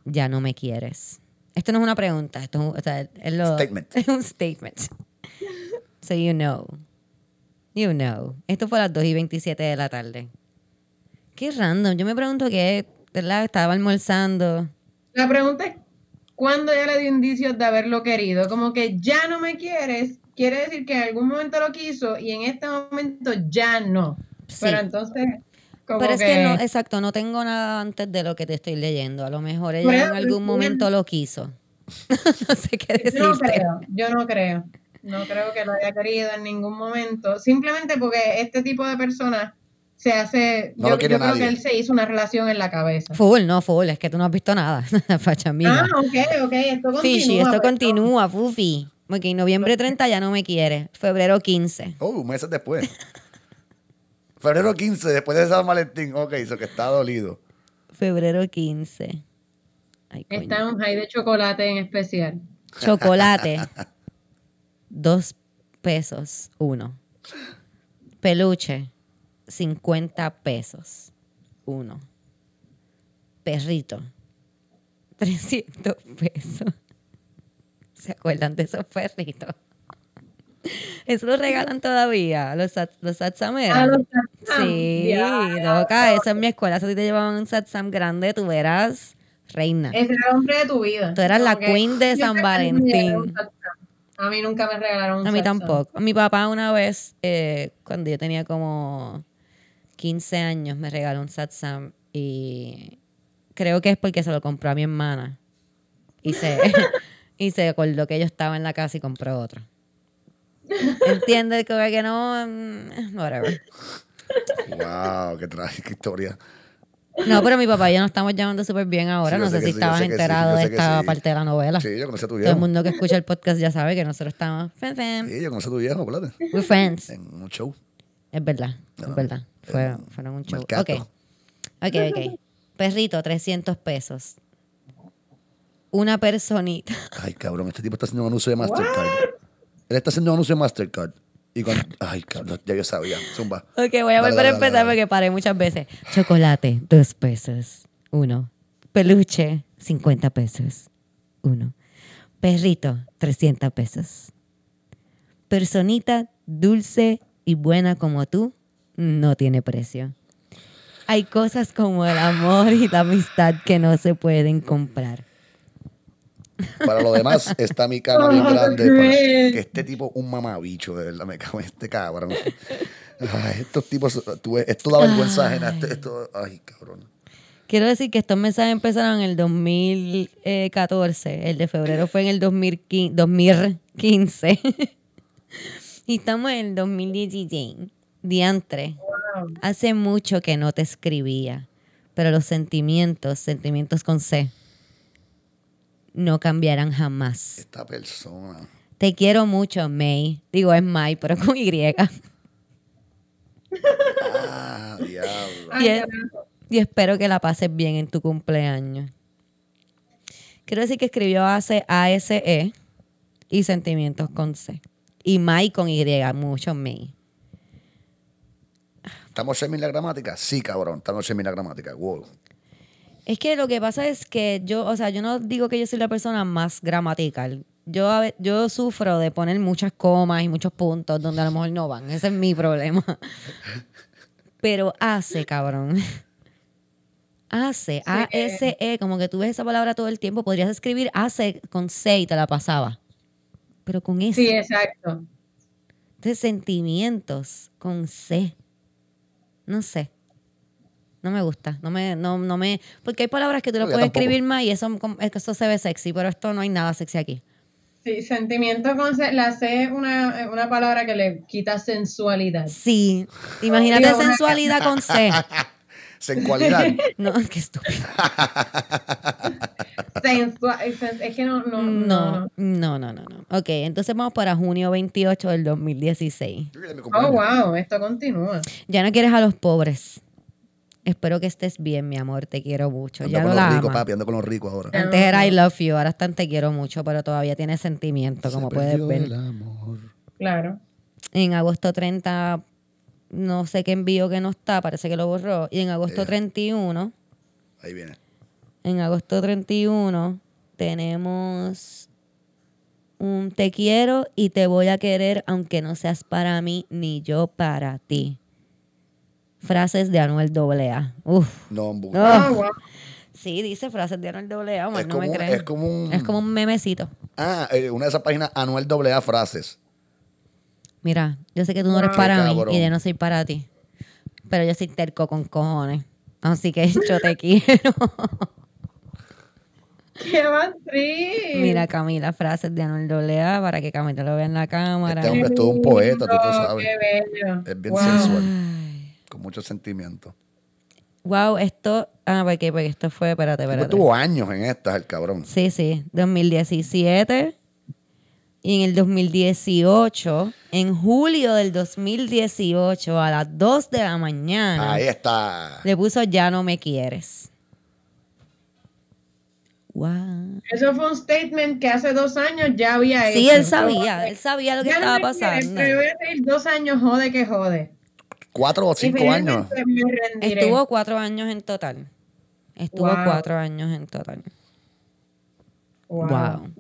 Ya no me quieres. Esto no es una pregunta, esto es, un- o sea, es lo- Statement. es un statement. So you know. You know. Esto fue a las 2 y 27 de la tarde. Qué random. Yo me pregunto qué, ¿verdad? Estaba almorzando. La pregunta es, ¿cuándo ya le dio indicios de haberlo querido? Como que ya no me quieres, quiere decir que en algún momento lo quiso y en este momento ya no. Sí. Pero entonces, como Pero es que, que no, exacto, no tengo nada antes de lo que te estoy leyendo. A lo mejor ella en algún momento lo quiso. no sé qué yo no decirte. creo, yo no creo. No creo que lo haya querido en ningún momento. Simplemente porque este tipo de personas se hace. No yo lo quiere yo creo que él se hizo una relación en la cabeza. Full, no, full. Es que tú no has visto nada. Facha amiga. Ah, ok, ok. Esto continúa. Fishy, esto perdón. continúa, Fufi. Ok, noviembre 30 ya no me quiere. Febrero 15. Oh, meses después. Febrero 15, después de San Valentín. Ok, eso que está dolido. Febrero 15. Ay, coño. Está un high de chocolate en especial. Chocolate. Dos pesos. Uno. Peluche. 50 pesos. Uno. Perrito. 300 pesos. ¿Se acuerdan de esos perritos? Eso lo regalan todavía, los, los satsameras. Ah, los satsam. Sí, Ya, loca, eso en mi escuela. Si te llevaban un satsam grande, tú eras reina. Ese era el hombre de tu vida. Tú eras la queen de San Valentín. A mí nunca me regalaron un A mí satsam. tampoco. Mi papá una vez, eh, cuando yo tenía como 15 años, me regaló un satsam y creo que es porque se lo compró a mi hermana. Y se, y se acordó que yo estaba en la casa y compró otro. ¿Entiendes? Como que no, mm, whatever. Wow, qué trágica historia. No, pero mi papá y yo nos estamos llamando súper bien ahora. Sí, no sé si sí, estabas sí, enterado de esta sí. parte de la novela. Sí, yo conocí a tu Todo el viejo. mundo que escucha el podcast ya sabe que nosotros estamos. Fem, fem. Sí, yo conocí a tu viejo, acuérdate. We're friends. En un show. Es verdad, es No, verdad. Fue, fueron un show. Mercato. Ok, ok, ok. Perrito, 300 pesos. Una personita. Ay, cabrón, este tipo está haciendo un anuncio de Mastercard. Él está haciendo un anuncio de Mastercard. Y cuando... Ay, cabrón, ya yo sabía. Zumba. Ok, voy a volver a empezar porque paré muchas veces. Chocolate, 2 pesos. Uno. Peluche, 50 pesos. Uno. Perrito, 300 pesos. Personita dulce y buena como tú, no tiene precio. Hay cosas como el amor y la amistad que no se pueden comprar. Para lo demás, está mi cama bien Oh, grande. great. para- que este tipo, un mamabicho, de verdad, me cago en este cabrón. Ay, estos tipos, tú esto da vergüenza ajena. Esto, esto- ay, cabrón. Quiero decir que estos mensajes empezaron en el 2014. El de febrero fue en el 2015. 2015. y estamos en el 2016. Diantre. Wow. Hace mucho que no te escribía. Pero los sentimientos, sentimientos con C, no cambiarán jamás. Esta persona. Te quiero mucho, May. Digo, es May, pero con Y. Ah, diablo. Y es- carajo. y espero que la pases bien en tu cumpleaños. Quiero decir que escribió ACE, ASE y sentimientos con C. Y May con Y, mucho May. ¿Estamos en la gramática? Sí, cabrón, estamos en la gramática. Wow. Es que lo que pasa es que yo, o sea, yo no digo que yo soy la persona más gramatical. Yo, yo sufro de poner muchas comas y muchos puntos donde a lo mejor no van. Ese es mi problema. Pero hace, cabrón. Hace, A-S-E, como que tú ves esa palabra todo el tiempo. Podrías escribir hace con C y te la pasaba. Pero con S. Sí, exacto. Entonces, sentimientos con C. No sé. No me gusta. No me, no, no me. Porque hay palabras que tú yo puedes tampoco. escribir más y eso, como- es que eso se ve sexy, pero esto no hay nada sexy aquí. Sí, sentimiento con C. La C es una, una palabra que le quita sensualidad. Sí. Imagínate sensualidad con C. Sensualidad. No, qué estúpido. Es que no, no, no. No, no. no, no. Ok, entonces vamos para junio 28 del 2016. Mira, mi Oh, wow, esto continúa. Ya no quieres a los pobres. Espero que estés bien, mi amor. Te quiero mucho. Ando Ya con no los la ricos, papi, ando con los ricos ahora. Antes era I love you, ahora están te quiero mucho, pero todavía tiene sentimiento, como Se puedes ver. el amor. Claro. En agosto 30, no sé qué envío que no está, parece que lo borró. Y en agosto Eh. 31, Ahí viene. En agosto 31, tenemos un te quiero y te voy a querer aunque no seas para mí ni yo para ti. Frases de Anuel AA. Uf. No, Ah. Wow. Sí, dice frases de Anuel AA, amor, es, no como, me un- crees. es como un. Es como un memecito. Ah, eh, una de esas páginas anual doble A frases. Mira, yo sé que tú no eres Wow. para mí cabrón. y yo no soy para ti. Pero yo soy terco con cojones. Así que yo te quiero. ¡Qué trip! Mira, Camila, frases de Anuel AA para que Camila lo vea en la cámara. Este hombre es todo un poeta, tú, lindo, sabes. Qué bello. Es bien Wow. sensual, con mucho sentimiento. Wow, esto. Ah, porque, porque esto fue. Espérate, espérate. tuvo años en estas, el cabrón. Sí, sí. 2017. Y en el 2018, en julio del 2018, a las 2 de la mañana, Ahí está. le puso Ya no me quieres. Wow. Eso fue un statement que hace dos años ya había hecho. Sí, él sabía, él sabía lo que Ya no estaba pasando. Pero voy a seguir dos años, jode que jode. Cuatro o cinco años. Estuvo cuatro años en total. Estuvo Wow. cuatro años en total. Wow. Wow.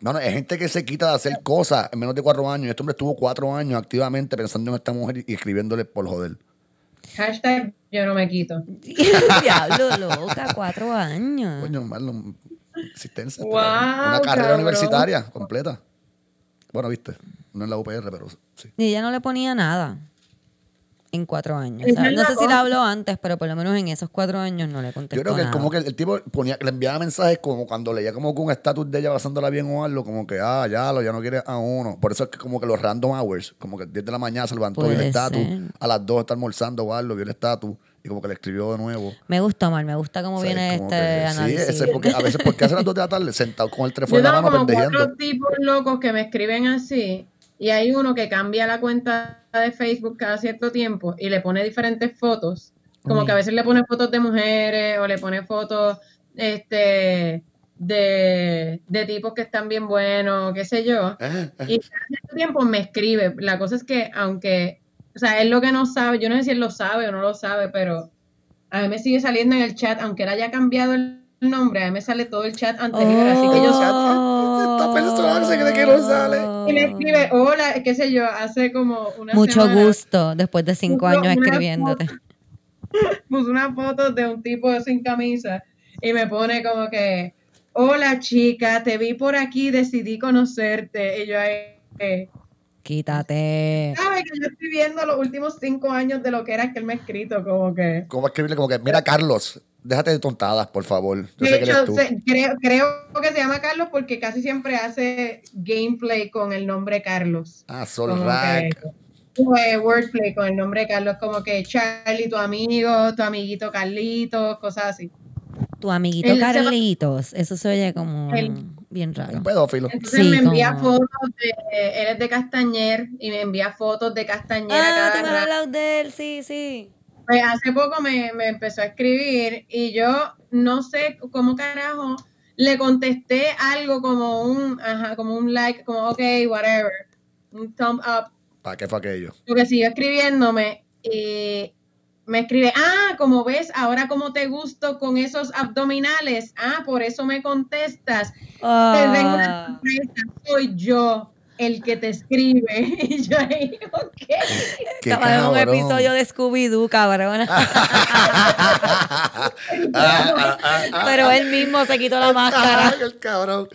Mano, hay gente que se quita de hacer cosas en menos de cuatro años. Este hombre estuvo cuatro años activamente pensando en esta mujer y escribiéndole por joder. Hashtag yo no me quito. Diablo, loca, cuatro años. Coño, Marlon, existencia. Wow, Una carrera cabrón. universitaria completa. Bueno, viste, no en la UPR, pero sí. Y ella no le ponía nada en cuatro años. O sea, no la sé si cosa. habló antes, pero por lo menos en esos cuatro años no le contestó Yo creo que nada. como que el tipo ponía, le enviaba mensajes como cuando leía como que un estatus de ella pasándola bien o algo, como que, ah, ya lo, ya no quiere a uno. Por eso es que como que los random hours, como que 10 de la mañana se levantó y el estatus, a las 2 está almorzando o algo, vio el estatus y como que le escribió de nuevo. Me gusta, Omar, me gusta cómo O sea, viene es como este que- análisis. Sí, ese, porque a veces, porque hace las 2 de la tarde sentado con el teléfono Yo en la tengo mano como pendejeando. cuatro tipos locos que me escriben así y hay uno que cambia la cuenta de Facebook cada cierto tiempo y le pone diferentes fotos. Como Uy. que a veces le pone fotos de mujeres o le pone fotos este de, de tipos que están bien buenos, qué sé yo. Eh, eh. Y cada cierto tiempo me escribe. La cosa es que aunque, o sea, él lo que no sabe, yo no sé si él lo sabe o no lo sabe, pero a mí me sigue saliendo en el chat, aunque él haya cambiado el nombre, a mí me sale todo el chat anterior, así que yo Oh. Esta persona se cree que no sale. y me escribe, hola, qué sé yo, hace como una Mucho semana gusto después de cinco años escribiéndote. Puso una foto de un tipo sin camisa y me pone como que, hola chica, te vi por aquí, decidí conocerte. Y yo ahí, eh, Quítate. sabe que yo estoy viendo los últimos cinco años de lo que era que él me ha escrito, como que... ¿Cómo escribirle? Como que, mira, Carlos, déjate de tontadas, por favor. Yo De sé que eres hecho, tú. se- creo, creo que se llama Carlos porque casi siempre hace gameplay con el nombre Carlos. Ah, Sol Como Rack. que- wordplay con el nombre de Carlos, como que Charlie, tu amigo, tu amiguito Carlitos, cosas así. Tu amiguito va- Carlitos. Eso se oye como Él- bien raro. Un pedófilo. Entonces Sí, me envía como- fotos de, él es de Castañer y me envía fotos de Castañer a Ah, cada tú me has hablado de él, sí, sí. Pues hace poco me, me empezó a escribir y yo no sé cómo carajo le contesté algo como un, ajá, como un like, como ok, whatever, un thumb up, ¿Para qué fue aquello? porque siguió escribiéndome y me escribe, ah, como ves, ahora como te gusto con esos abdominales, ah, por eso me contestas. Te tengo una Ah, sorpresa, soy yo el que te escribe. Y yo ahí, ok. Qué estaba en un episodio de Scooby-Doo, cabrón. Ah, ah, ah, Pero él mismo se quitó la máscara. El cabrón.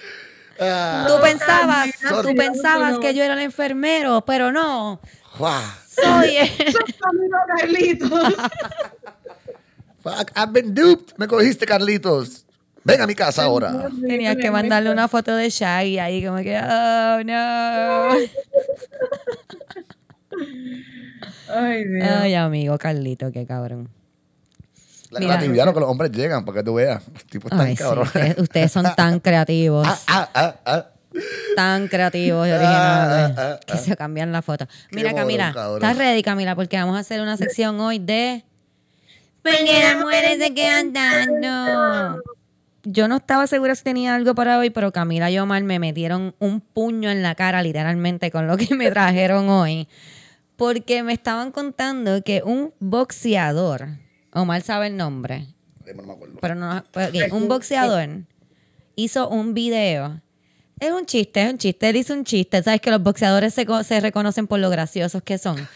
Ah, Tú pensabas, Sorry. tú pensabas que yo era el enfermero, pero no. Soy Carlitos. Fuck, I've been duped. Me cogiste, Carlitos. Ven a mi casa ahora. Tenías que mandarle una foto de Shaggy ahí, como que, oh no. Ay, Dios. Ay, amigo Carlito, qué cabrón. La Mira. creatividad lo que los hombres llegan, para que tú veas. Los tipos están Ay, sí, cabrones. ustedes, ustedes son tan creativos, Ah, ah, ah, ah. tan creativos y originales, Ah, ah, que se cambian la foto. Mira, Camila, cabrón. ¿estás ready, Camila? Porque vamos a hacer una sección hoy de... Porque las mujeres se quedan dando. Yo no estaba segura si tenía algo para hoy, pero Camila y Omar me metieron un puño en la cara, literalmente, con lo que me trajeron hoy. Porque me estaban contando que un boxeador, Omar sabe el nombre, Ay, No me acuerdo. pero no, pero, ok, un boxeador hizo un video. Es un chiste, es un chiste. Él hizo un chiste. Sabes que los boxeadores se reconocen por lo graciosos que son.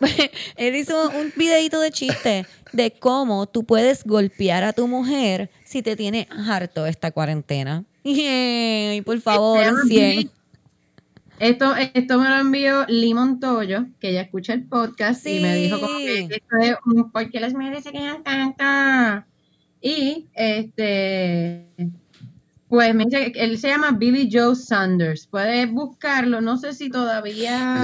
Él hizo un videito de chiste de cómo tú puedes golpear a tu mujer si te tiene harto esta cuarentena. Yay, por favor, 100. Esto, esto me lo envió Lee Montoyo, que ella escucha el podcast y me dijo como que Sí. esto es un ¿por qué las mujeres se quedan tanto? Y este pues me dice que él se llama Billy Joe Sanders. Puedes buscarlo, no sé si todavía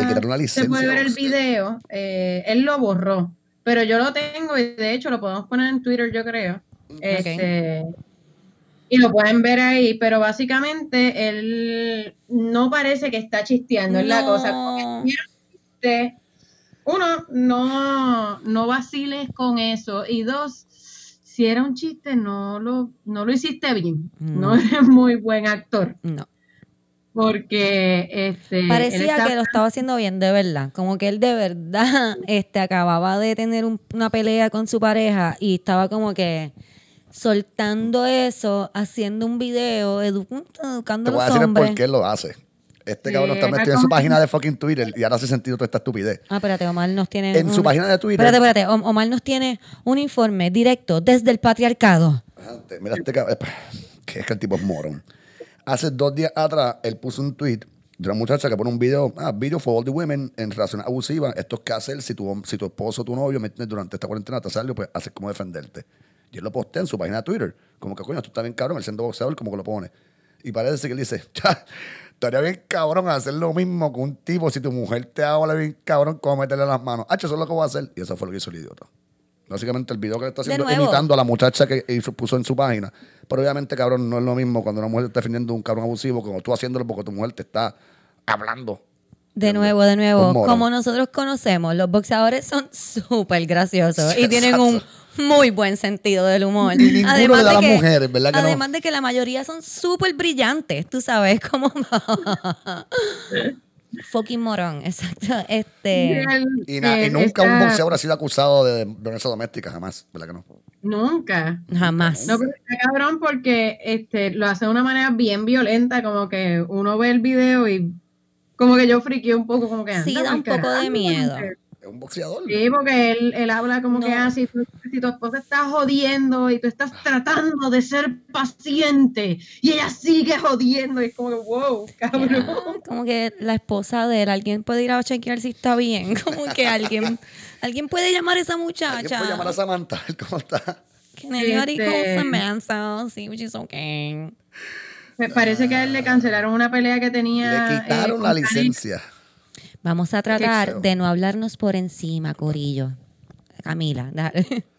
se puede ver el video. Eh, él lo borró, pero yo lo tengo y de hecho lo podemos poner en Twitter, yo creo. Este, y lo pueden ver ahí, pero básicamente él no parece que está chisteando, es la No. cosa. Uno, no, no vaciles con eso. Y dos, si era un chiste, no lo, no lo hiciste bien. No. No eres muy buen actor. No. Porque este, Parecía que lo estaba haciendo bien, de verdad. Como que él de verdad este, acababa de tener un- una pelea con su pareja y estaba como que soltando eso, haciendo un video, edu- educando Te a voy a los decir el hombres. por qué lo hace. Este Sí, cabrón está es metido en su página de fucking Twitter y ahora hace sentido toda esta estupidez. Ah, espérate, Omar nos tiene. En su página de Twitter. Espérate, espérate. Om- Omar nos tiene un informe directo desde el patriarcado. Mira este cabrón. Que es que el tipo es morón. Hace dos días atrás, él puso un tweet de una muchacha que pone un video, ah, video for all the women en relaciones abusivas. Esto es que hacer si tu, si tu esposo o tu novio durante esta cuarentena te sale, pues haces como defenderte. Y él lo postea en su página de Twitter. Como que, coño, tú estás bien cabrón, él siendo boxeador, como que lo pone. Y parece que él dice, estaría bien cabrón hacer lo mismo con un tipo si tu mujer te habla bien cabrón, como meterle las manos. Ah, eso es lo que voy a hacer. Y eso fue lo que hizo el idiota. Básicamente el video que está haciendo imitando a la muchacha que hizo- puso en su página. Pero obviamente, cabrón, no es lo mismo cuando una mujer está defendiendo a un cabrón abusivo como tú haciéndolo porque tu mujer te está hablando. De nuevo, de nuevo. Como nosotros conocemos, los boxeadores son súper graciosos y tienen un muy buen sentido del humor. Y ninguno le da a las mujeres, ¿verdad que no? además de que la mayoría son súper brillantes, tú sabes, como... Fucking morón, exacto. Este... Y, na- y eh, nunca un boxeador ha sido acusado de violencia doméstica, jamás. ¿Verdad que no? Nunca. Jamás. No, pero está cabrón porque este, lo hace de una manera bien violenta, como que uno ve el video y como que yo friqueo un poco, como que Sí, da un poco de miedo. que- Es un boxeador. Sí, porque él, él habla como No. que ah, si, tu, si tu esposa está jodiendo y tú estás tratando de ser paciente y ella sigue jodiendo y es como que wow, cabrón. Como que la esposa de él, alguien puede ir a chequear si está bien. Como que alguien, alguien puede llamar a esa ¿Alguien muchacha. puede llamar a Samantha? ¿Cómo está? Can anybody call Samantha? See if she's okay. Me parece que a él le cancelaron una pelea que tenía. Le eh, quitaron la Kanye. licencia. Vamos a tratar de no hablarnos por encima, Corillo. Camila, dale.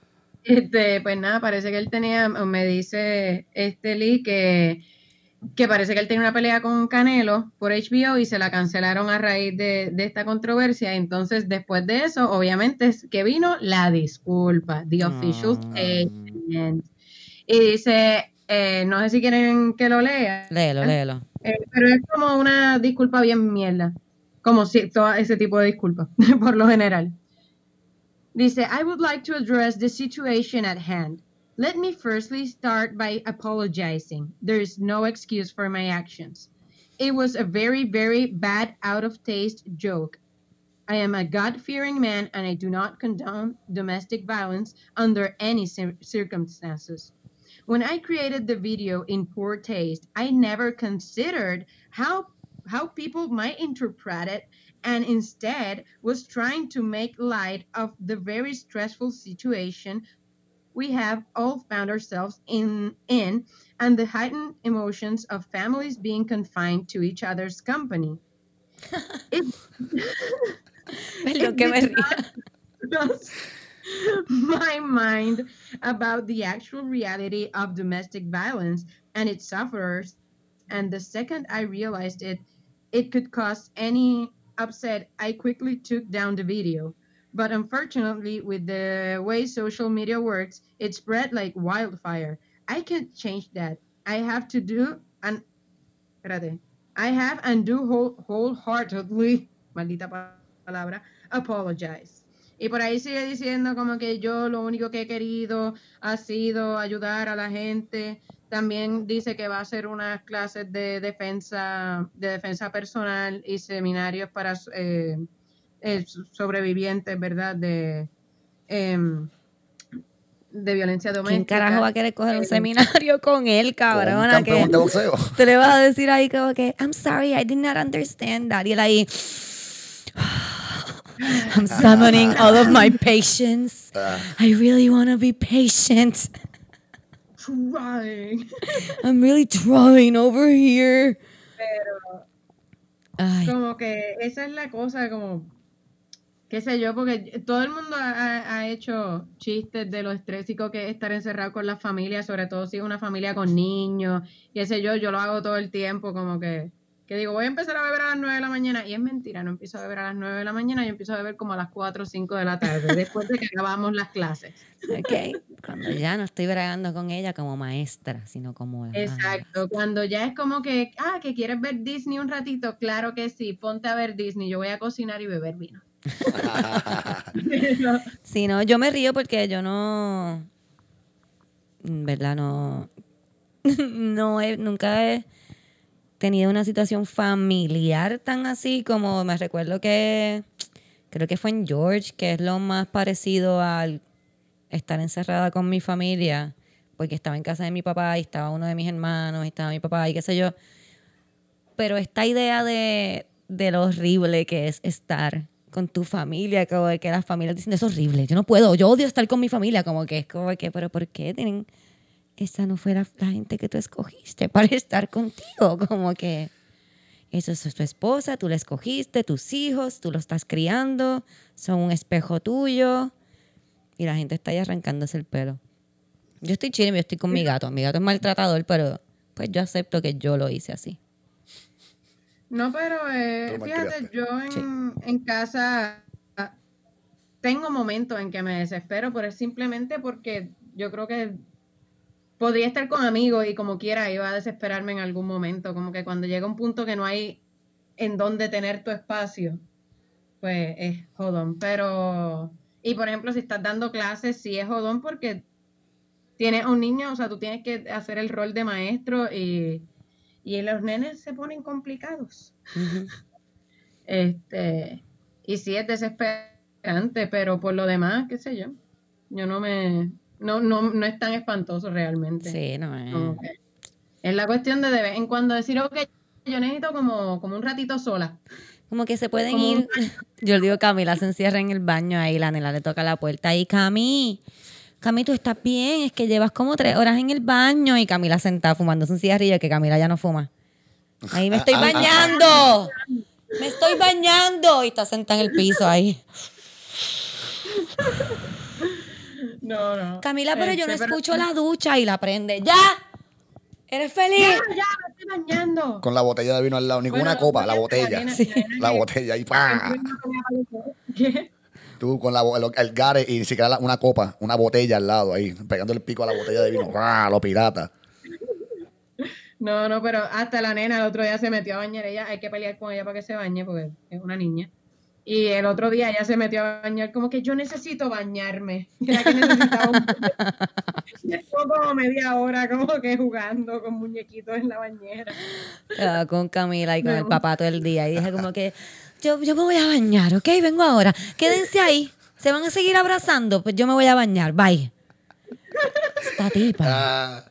Este, pues nada, parece que él tenía, me dice este Lee que, que parece que él tenía una pelea con Canelo por HBO y se la cancelaron a raíz de, de esta controversia. Entonces, después de eso, obviamente es que vino la disculpa, the official Ah. statement. Y dice, eh, no sé si quieren que lo lea, Léelo, léelo. eh, pero es como una disculpa bien mierda, como si todo ese tipo de disculpas, por lo general. Dice, I would like to address the situation at hand. Let me firstly start by apologizing. There is no excuse for my actions. It was a very, very bad, out of taste joke. I am a God fearing man and I do not condone domestic violence under any circumstances. When I created the video in poor taste, I never considered how how people might interpret it and instead was trying to make light of the very stressful situation we have all found ourselves in in and the heightened emotions of families being confined to each other's company. It- Perdón que me did not- my mind about the actual reality of domestic violence and its sufferers. And the second I realized it, it could cause any upset, I quickly took down the video. But unfortunately, with the way social media works, it spread like wildfire. I can't change that. I have to do and I have and do whole, wholeheartedly, maldita palabra, apologize. Y por ahí sigue diciendo como que yo lo único que he querido ha sido ayudar a la gente. También dice que va a hacer unas clases de defensa, de defensa personal y seminarios para eh, eh, sobrevivientes, ¿verdad? De, em, de violencia ¿Quién doméstica. carajo va a querer coger un Eh, seminario con él, Con Que de boxeo. te le vas a decir ahí como que, I'm sorry, I did not understand that. Y él ahí, I'm summoning all of my patience. Ah. I really want to be patient. Trying. I'm really trying over here. Pero Ay, como que esa es la cosa, como, qué sé yo, porque todo el mundo ha, hecho chistes de lo estrésico que es estar encerrado con la familia, sobre todo si es una familia con niños, y ese yo, yo lo hago todo el tiempo, como que, que digo, voy a empezar a beber a las 9 de la mañana, y es mentira, no empiezo a beber a las 9 de la mañana, yo empiezo a beber como a las 4 o 5 de la tarde, después de que acabamos las clases. ok. Cuando ya no estoy bregando con ella como maestra, sino como la Exacto, cuando ya es como que, ah, que quieres ver Disney un ratito, claro que sí, ponte a ver Disney, yo voy a cocinar y beber vino. Si no, yo me río porque yo no. en ¿Verdad? No. No he, nunca he tenido una situación familiar tan así como me recuerdo que. Creo que fue en George, que es lo más parecido al estar encerrada con mi familia, porque estaba en casa de mi papá y estaba uno de mis hermanos y estaba mi papá y qué sé yo. Pero esta idea de, de lo horrible que es estar con tu familia, como de que las familias dicen, es horrible, yo no puedo, yo odio estar con mi familia, como que es como que, pero ¿por qué tienen, esa no fue la, la gente que tú escogiste para estar contigo? Como que eso es tu esposa, tú la escogiste, tus hijos, tú lo estás criando, son un espejo tuyo y la gente está ahí arrancándose el pelo. Yo estoy chile, yo estoy con mi gato, mi gato es maltratador, pero pues yo acepto que yo lo hice así. No, pero eh, fíjate, yo en, en casa ah, tengo momentos en que me desespero, pero es simplemente porque yo creo que podría estar con amigos y como quiera iba a desesperarme en algún momento, como que cuando llega un punto que no hay en dónde tener tu espacio, pues es jodón. Pero, y por ejemplo, si estás dando clases, sí es jodón porque tienes a un niño, o sea, tú tienes que hacer el rol de maestro y, y los nenes se ponen complicados. Este, y sí es desesperante, pero por lo demás, qué sé yo, yo no me, no, no, no es tan espantoso realmente. Sí, no es. Es la cuestión de de vez en cuando decir, ok, yo necesito como, como un ratito sola. Como que se pueden Como un ir. Yo le digo, Camila se encierra en el baño ahí, la nena le toca la puerta y Cami, Cami, tú estás bien, es que llevas como tres horas en el baño y Camila sentada fumando un cigarrillo que Camila ya no fuma. Ahí me estoy bañando, me estoy bañando y está sentada en el piso ahí. No, no. Camila, pero yo no Este, escucho la ducha y la prende. ¡Ya! ¿Eres feliz? Ya, ya, me estoy bañando. Con la botella de vino al lado, ninguna Bueno, copa, la nena, botella. nena, Sí. nena, La botella y pa. ¿Qué? Tú con la, el, el gare y ni siquiera la- una copa, una botella al lado ahí, pegando el pico a la botella de vino. ¡Ah, lo pirata! No, no, pero hasta la nena el otro día se metió a bañar. Ella hay que pelear con ella para que se bañe porque es una niña. Y el otro día ella se metió a bañar como que yo necesito bañarme. Era que necesitaba un... Como media hora como que jugando con muñequitos en la bañera. Con Camila y con el papá todo el día. Y dije como que yo, yo me voy a bañar, ¿ok? Vengo ahora. Quédense ahí. ¿Se van a seguir abrazando? Pues yo me voy a bañar. Bye. Esta tipa. Ah,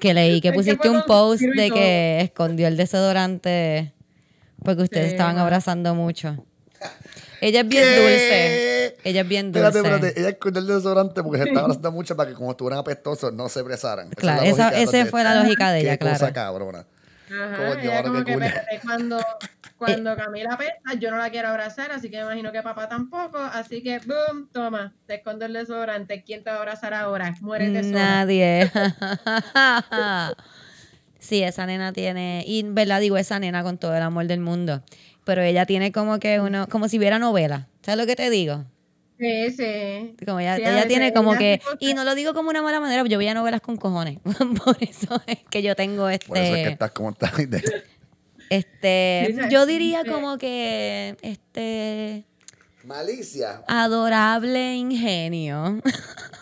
Que leí que pusiste un post de que escondió el desodorante porque ustedes Sí, estaban abrazando mucho. Ella es bien ¿Qué? dulce. Ella es bien dulce. Espérate, espérate. Ella escondió el desodorante porque se estaba abrazando mucho para que como estuvieran apestosos no se es Claro, la esa- fue la lógica de ella, Qué cosa claro. cabrona. Ajá, ella como que espérate, cuando, cuando Camila pesa, yo no la quiero abrazar, así que me imagino que papá tampoco, así que boom, toma, te escondo el desodorante, ¿quién te va a abrazar ahora? Muérete sola. Nadie. sí, esa nena tiene, y verdad digo esa nena con todo el amor del mundo, pero ella tiene como que uno, como si viera novela. ¿Sabes lo que te digo? Sí, sí. Como ella, Sí, ella tiene como que, y no lo digo como una mala manera, yo veía novelas con cojones. Por eso es que yo tengo este, Por eso es que estás como estás. este, yo diría como que, este, Malicia. adorable ingenio.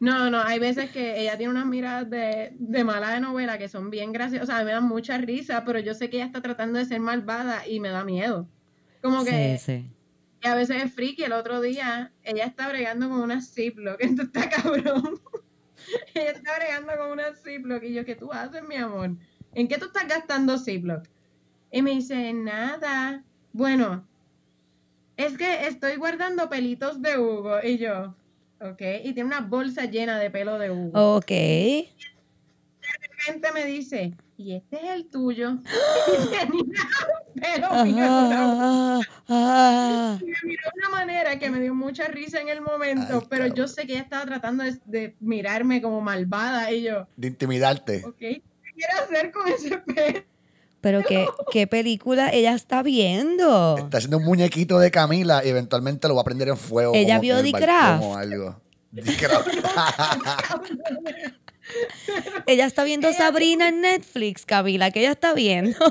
No, no, hay veces que ella tiene unas miradas de, de mala de novela que son bien graciosas, o sea, me dan mucha risa, pero yo sé que ella está tratando de ser malvada y me da miedo. Como que Sí, sí. y a veces es friki, el otro día ella está bregando con una Ziploc, esto está cabrón. ella está bregando con una Ziploc y yo, ¿qué tú haces, mi amor? ¿En qué tú estás gastando Ziploc? Y me dice, nada. Bueno, es que estoy guardando pelitos de Hugo. Y yo, ok. Y tiene una bolsa llena de pelo de Hugo. Ok. De repente me dice, y este es el tuyo. Y tenía pelo Ah, ah. y me miró de una manera que me dio mucha risa en el momento, Ay, pero yo sé que ella estaba tratando de, de mirarme como malvada y yo, De intimidarte. ok, ¿qué quiere hacer con ese pelo? Pero qué, qué película ella está viendo. Está haciendo un muñequito de Camila y eventualmente lo va a prender en fuego. Ella como vio The Craft. O algo. The Craft. Ella está viendo Sabrina en Netflix, Camila, que ella está viendo.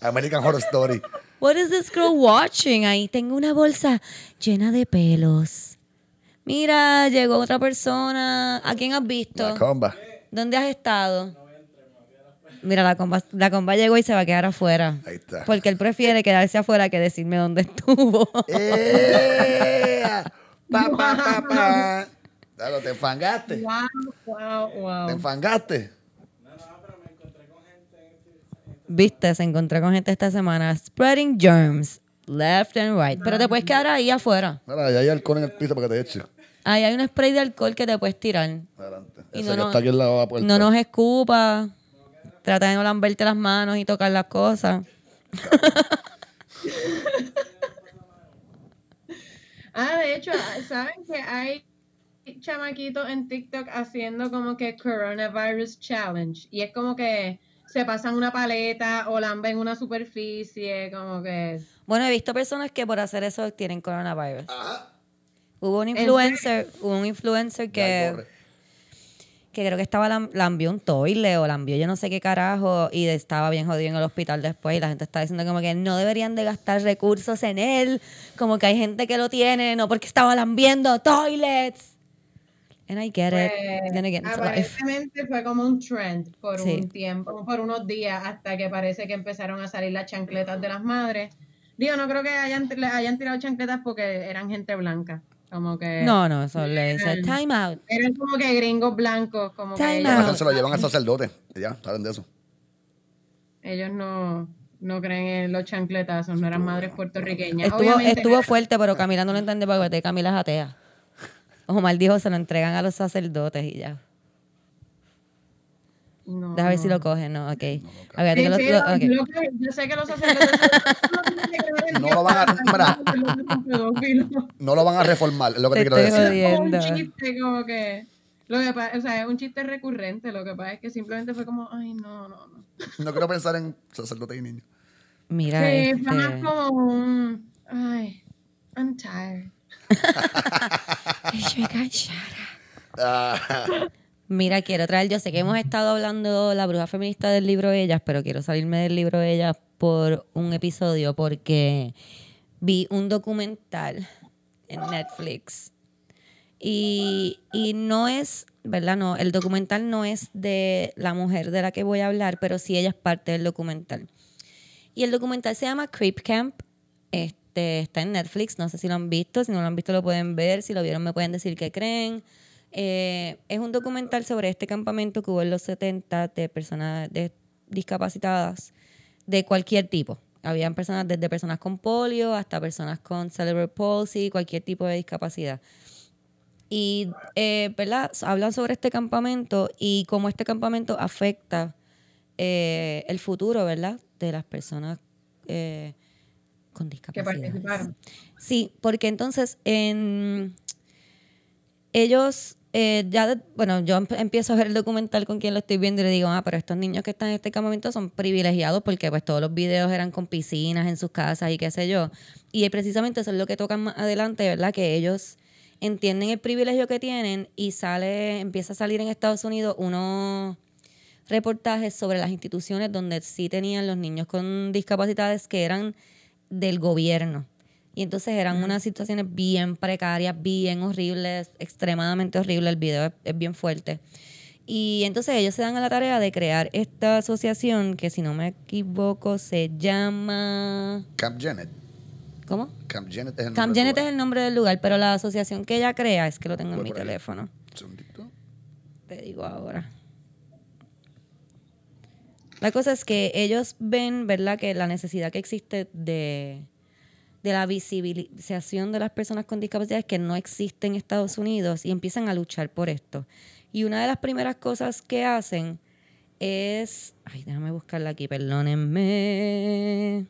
American Horror Story. What is this girl watching? Ahí tengo una bolsa llena de pelos. Mira, llegó otra persona. ¿A quién has visto? La comba. ¿Dónde has estado? Mira, la comba, la comba llegó y se va a quedar afuera. Ahí está. Porque él prefiere quedarse afuera que decirme dónde estuvo. ¡Eh! Pa, pa, pa, pa. Claro, te enfangaste. Wow, wow, Te wow. enfangaste. Viste, se encontró con gente esta semana. Spreading germs. Left and right. Pero te puedes quedar ahí afuera. Mira, ya hay alcohol en el piso para que te eche. Ahí hay un spray de alcohol que te puedes tirar. Adelante. Y Ese no que está aquí en la puerta. No nos escupa. Trata de no lamberte las manos y tocar las cosas. Ah, de hecho, ¿saben que hay chamaquitos en TikTok haciendo como que Coronavirus Challenge? Y es como que se pasan una paleta o lamben una superficie, como que... Bueno, he visto personas que por hacer eso tienen coronavirus. Ajá. Hubo un ¿En influencer, hubo un influencer que. Que creo que estaba lam- lambió un toile o lambió yo no sé qué carajo y estaba bien jodido en el hospital después y la gente está diciendo como que no deberían de gastar recursos en él, como que hay gente que lo tiene, no porque estaba lambiendo toilets. And I get it. Pues, Then again, aparentemente fue como un trend por Sí. un tiempo, por unos días, hasta que parece que empezaron a salir las chancletas de las madres. Digo, no creo que hayan, hayan tirado chancletas porque eran gente blanca. Como que No, no, eso le dice time out. eran como que gringos blancos, como que Time ellos, out. veces se lo llevan al sacerdote. Ya, saben de eso. ellos no, no creen en los chancletazos, no eran madres puertorriqueñas. Estuvo, Obviamente, estuvo fuerte, pero Camila no lo entiende porque Camila es atea. Omar dijo, se lo entregan a los sacerdotes y ya. No. Déjame ver si lo cogen, ¿no? Ok. A ver, Sí, que lo- sí, lo- lo- ok. lo que- yo sé que los sacerdotes No lo van a- mira. No lo van a reformar, es lo que te, Te quiero estoy decir. Es un chiste, como que. Lo que pasa, o sea, es un chiste recurrente. Lo que pasa es que simplemente fue como, ay, no, no, no. No quiero pensar en sacerdote y niño. Mira, Sí, fue más este... como un, ay, I'm tired. Ah, Mira, quiero traer, yo sé que hemos estado hablando la bruja feminista del libro Ellas, pero quiero salirme del libro Ellas por un episodio porque vi un documental en Netflix y, y no es, ¿verdad? No, el documental no es de la mujer de la que voy a hablar, pero sí ella es parte del documental. Y el documental se llama Creep Camp. Este, está en Netflix, no sé si lo han visto, si no lo han visto lo pueden ver, si lo vieron me pueden decir qué creen. Eh, es un documental sobre este campamento que hubo en los 70 de personas de- discapacitadas de cualquier tipo. Habían personas desde personas con polio hasta personas con cerebral palsy, cualquier tipo de discapacidad. Y, eh, ¿verdad? Hablan sobre este campamento y cómo este campamento afecta eh, el futuro, ¿verdad? De las personas eh, con Que discapacidad. participaron. Sí, porque entonces en ellos, eh, ya, bueno, yo emp- empiezo a ver el documental con quien lo estoy viendo y le digo, ah, pero estos niños que están en este campamento son privilegiados porque pues todos los videos eran con piscinas en sus casas y qué sé yo. Y precisamente eso es lo que tocan más adelante, ¿verdad? Que ellos entienden el privilegio que tienen y sale, empieza a salir en Estados Unidos unos reportajes sobre las instituciones donde sí tenían los niños con discapacidades que eran del gobierno. Y entonces eran unas situaciones bien precarias, bien horribles, extremadamente horribles. El video es, es bien fuerte. Y entonces ellos se dan a la tarea de crear esta asociación que, si no me equivoco, se llama. Camp Janet. ¿Cómo? Camp Janet es el Camp nombre del Janet es el nombre del lugar, pero la asociación que ella crea es que lo tengo en mi teléfono. Un segundito. Te digo ahora. La cosa es que ellos ven, ¿verdad?, que la necesidad que existe de, de la visibilización de las personas con discapacidades que no existe en Estados Unidos y empiezan a luchar por esto. Y una de las primeras cosas que hacen es. Ay, déjame buscarla aquí, perdónenme.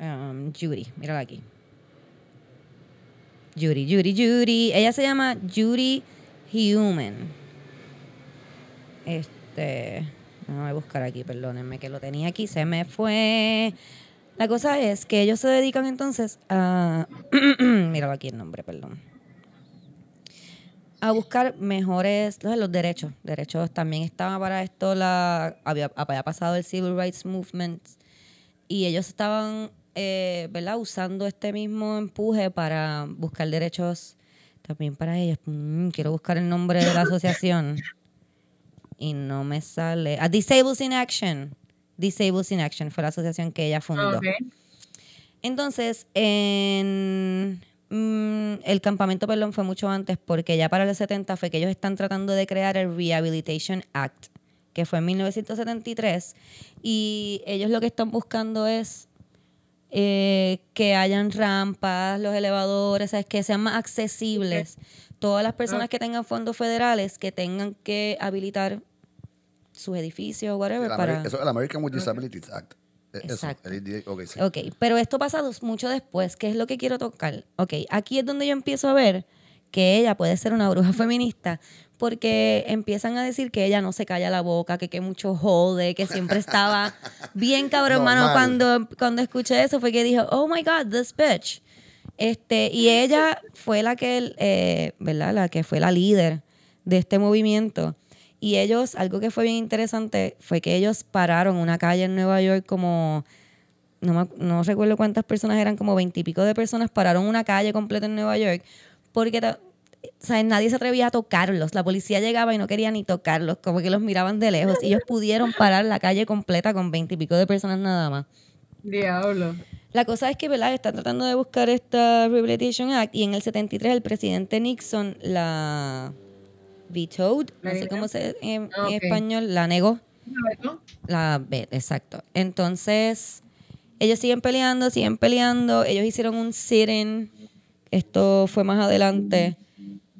Um, Judy, mírala aquí. Judy, Judy, Judy. Ella se llama Judy Human. Este. Déjame buscar aquí, perdónenme que lo tenía aquí, se me fue. La cosa es que ellos se dedican entonces a. Míralo aquí el nombre, perdón. A buscar mejores los, derechos. Derechos también estaba para esto, la había, había pasado el Civil Rights Movement y ellos estaban, eh, ¿verdad? Usando este mismo empuje para buscar derechos también para ellos. Mm, quiero buscar el nombre de la asociación y no me sale. A Disables in Action. Disables in Action fue la asociación que ella fundó. Entonces, en mm, el campamento, perdón, fue mucho antes porque ya para los 70 fue que ellos están tratando de crear el Rehabilitation Act, que fue en 1973, y ellos lo que están buscando es eh, que hayan rampas, los elevadores, ¿sabes? que sean más accesibles. Todas las personas que tengan fondos federales que tengan que habilitar sus edificios, whatever, El para... Eso es el American with Disabilities Act. Eso, Exacto. el ADA, ok, sí. Ok, pero esto pasa mucho después, que es lo que quiero tocar. Ok, aquí es donde yo empiezo a ver que ella puede ser una bruja feminista, porque empiezan a decir que ella no se calla la boca, que, que mucho jode, que siempre estaba bien cabrón, hermano. Cuando, cuando escuché eso fue que dijo, oh my God, this bitch. Este, y ella fue la que, eh, ¿verdad? La que fue la líder de este movimiento. Y ellos, algo que fue bien interesante, fue que ellos pararon una calle en Nueva York como no, me no recuerdo cuántas personas eran, como veintipico de personas pararon una calle completa en Nueva York porque ¿sabes? nadie se atrevía a tocarlos. La policía llegaba y no quería ni tocarlos, como que los miraban de lejos. Y ellos pudieron parar la calle completa con veintipico de personas nada más. Diablo. La cosa es que, ¿verdad? Están tratando de buscar esta Rehabilitation Act y en el 73 el presidente Nixon la vetoed, no sé ¿La cómo se en, en Ah, español, la negó. ¿No? La B, exacto. Entonces, ellos siguen peleando, siguen peleando. Ellos hicieron un sit-in. Esto fue más adelante.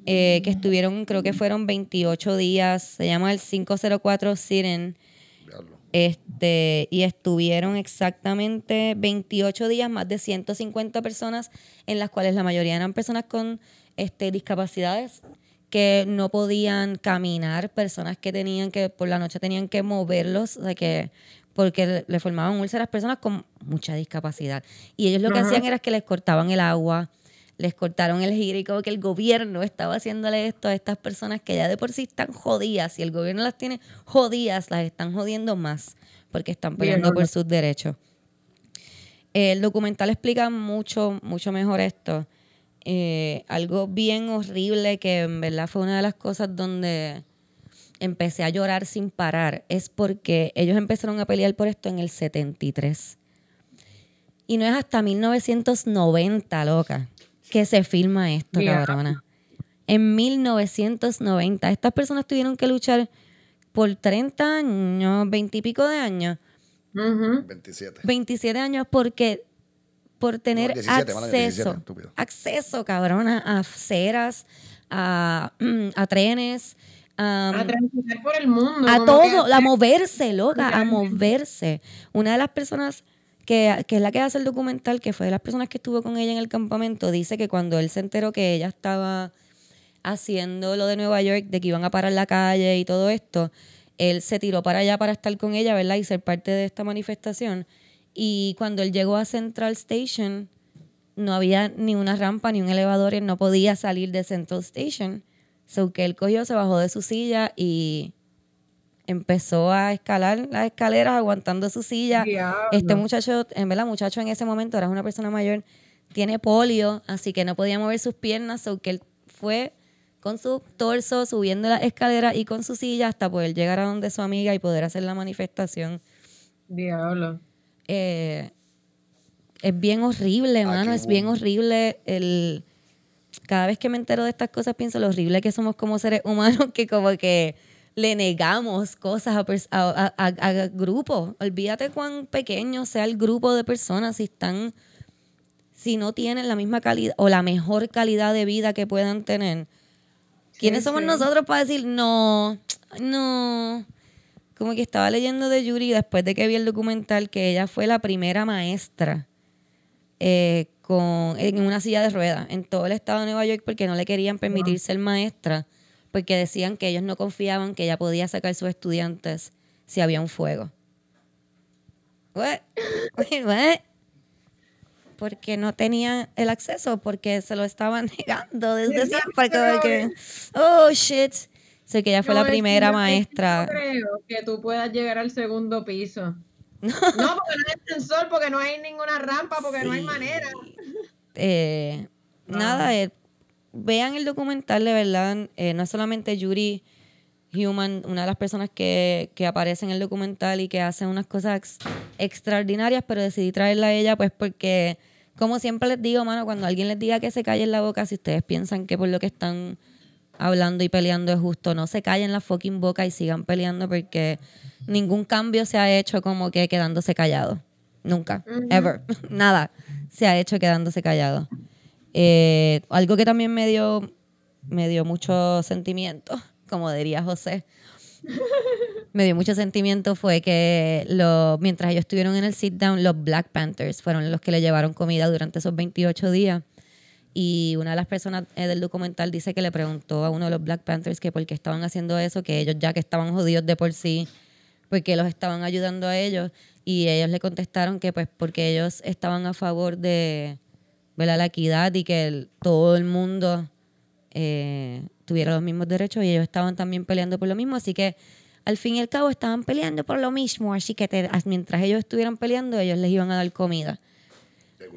eh, que estuvieron, creo que fueron 28 días. Se llama el 504 sit-in. Este, y estuvieron exactamente 28 días, más de 150 personas, en las cuales la mayoría eran personas con este, discapacidades que no podían caminar, personas que tenían que, por la noche tenían que moverlos, o sea que porque le- formaban úlceras, personas con mucha discapacidad. Y ellos lo que Ajá. hacían era que les cortaban el agua, les cortaron el giro y como que el gobierno estaba haciéndole esto a estas personas que ya de por sí están jodidas. Si el gobierno las tiene jodidas, las están jodiendo más porque están peleando Bien, por sus derechos. El documental explica mucho, mucho mejor esto. Eh, algo bien horrible que en verdad fue una de las cosas donde empecé a llorar sin parar es porque ellos empezaron a pelear por esto en el 73. Y no es hasta 1990, loca, que se filma esto, Diablo. cabrona. En 1990. Estas personas tuvieron que luchar por 30 años, 20 y pico de años, Ujú. 27. 27 años, porque por tener 17, mala mía, 17, acceso, acceso, cabrón, a, aceras, a, a trenes, a, A transitar por el mundo. a todo, que- a moverse, loca, a moverse. Una de las personas que, que es la que hace el documental, que fue de las personas que estuvo con ella en el campamento, dice que cuando él se enteró que ella estaba haciendo lo de Nueva York, de que iban a parar la calle y todo esto, él se tiró para allá para estar con ella, ¿verdad? Y ser parte de esta manifestación. Y cuando él llegó a Central Station, no había ni una rampa ni un elevador, él no podía salir de Central Station. So que él cogió, se bajó de su silla y empezó a escalar las escaleras aguantando su silla. Diablo. Este muchacho, en verdad, muchacho en ese momento era una persona mayor, tiene polio, así que no podía mover sus piernas, so que él fue con su torso subiendo las escaleras y con su silla hasta poder llegar a donde su amiga y poder hacer la manifestación. Diablo. Eh, es bien horrible, mano, qué es bien horrible el... Cada vez que me entero de estas cosas pienso lo horrible que somos como seres humanos que como que le negamos cosas a, a, a- a- a grupos. Olvídate cuán pequeño sea el grupo de personas si están, si no tienen la misma calidad o la mejor calidad de vida que puedan tener. ¿Quiénes Sí, somos sí. nosotros para decir no, no? Como que estaba leyendo de Yuri después de que vi el documental que ella fue la primera maestra eh, con, en una silla de ruedas en todo el estado de Nueva York porque no le querían permitir ser maestra porque decían que ellos no confiaban que ella podía sacar a sus estudiantes si había un fuego. What? Porque no tenían el acceso, porque se lo estaban negando desde siempre. Como que, oh, shit. Sé que ella fue No, la es que primera maestra. No creo que tú puedas llegar al segundo piso. No, porque no hay ascensor, porque no hay ninguna rampa, porque no hay manera. Eh, Nada, eh, vean el documental, de verdad. eh, no es solamente Yuri Human, una de las personas que, que aparece en el documental y que hace unas cosas ex- extraordinarias, pero decidí traerla a ella, pues porque, como siempre les digo, mano, cuando alguien les diga que se callen la boca, si ustedes piensan que por lo que están hablando y peleando es justo, no se callen la fucking boca y sigan peleando porque ningún cambio se ha hecho como que quedándose callado. Nunca, ever, nada se ha hecho quedándose callado. Eh, algo que también me dio, me dio mucho sentimiento, como diría José, me dio mucho sentimiento fue que lo, mientras ellos estuvieron en el sit down, los Black Panthers fueron los que le llevaron comida durante esos 28 días. Y una de las personas eh, del documental dice que le preguntó a uno de los Black Panthers que por qué estaban haciendo eso, que ellos ya que estaban jodidos de por sí, porque los estaban ayudando a ellos. Y ellos le contestaron que pues porque ellos estaban a favor de ¿verdad? la equidad y que el- todo el mundo eh, tuviera los mismos derechos y ellos estaban también peleando por lo mismo. Así que al fin y al cabo estaban peleando por lo mismo. Así que te- mientras ellos estuvieran peleando, ellos les iban a dar comida.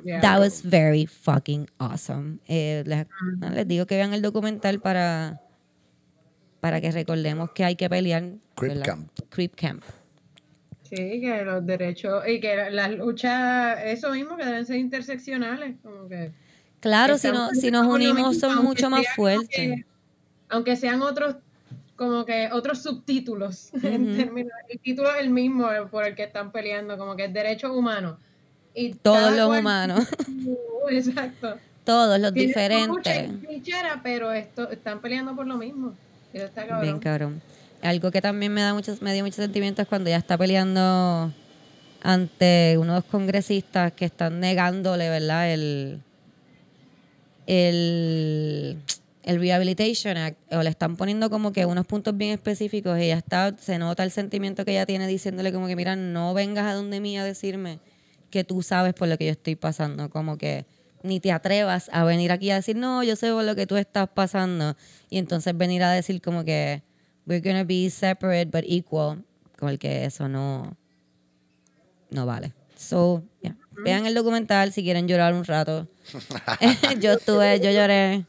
Yeah. That was very fucking awesome. Eh, les, les digo que vean el documental para, para que recordemos que hay que pelear. Creep ¿verdad? Camp. Creep Camp. Sí, que los derechos y que las luchas, eso mismo, que deben ser interseccionales. Como que Claro, si, no, si nos unimos son mucho más fuertes. que- aunque sean otros, como que otros subtítulos. en términos- el título es el mismo por el que están peleando, como que es derechos humanos. Y Todos los cual- humanos, Exacto. todos los Tienen diferentes. trinchera, pero esto, están peleando por lo mismo. Está cabrón. Bien cabrón. Algo que también me da muchos, me dio muchos sentimientos es cuando ella está peleando ante unos congresistas que están negándole, ¿verdad? El, el, el Rehabilitation Act, o le están poniendo como que unos puntos bien específicos y ella está, se nota el sentimiento que ella tiene diciéndole como que, mira, no vengas a donde mí a decirme que tú sabes por lo que yo estoy pasando, como que ni te atrevas a venir aquí a decir, no, yo sé por lo que tú estás pasando, y entonces venir a decir como que we're gonna be separate but equal, como el que eso no, no vale. So, yeah. vean el documental si quieren llorar un rato. yo estuve, yo lloré.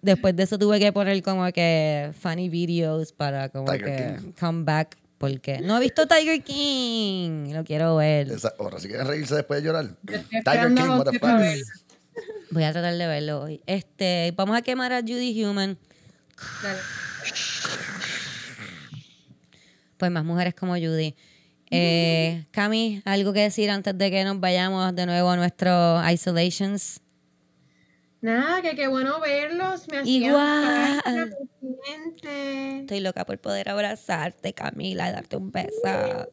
Después de eso tuve que poner como que funny videos para como Tiger que King. come back porque no he visto Tiger King, lo quiero ver. Esa- Ahora, si quieren reírse después de llorar. Tiger King, what the fuck. Voy a tratar de verlo hoy. Este, vamos a quemar a Judy Human. Dale. Pues más mujeres como Judy. Eh, Cami, ¿algo que decir antes de que nos vayamos de nuevo a nuestros isolations? Nada, que qué bueno verlos. Me Igual. Estoy loca por poder abrazarte, Camila, y darte un beso.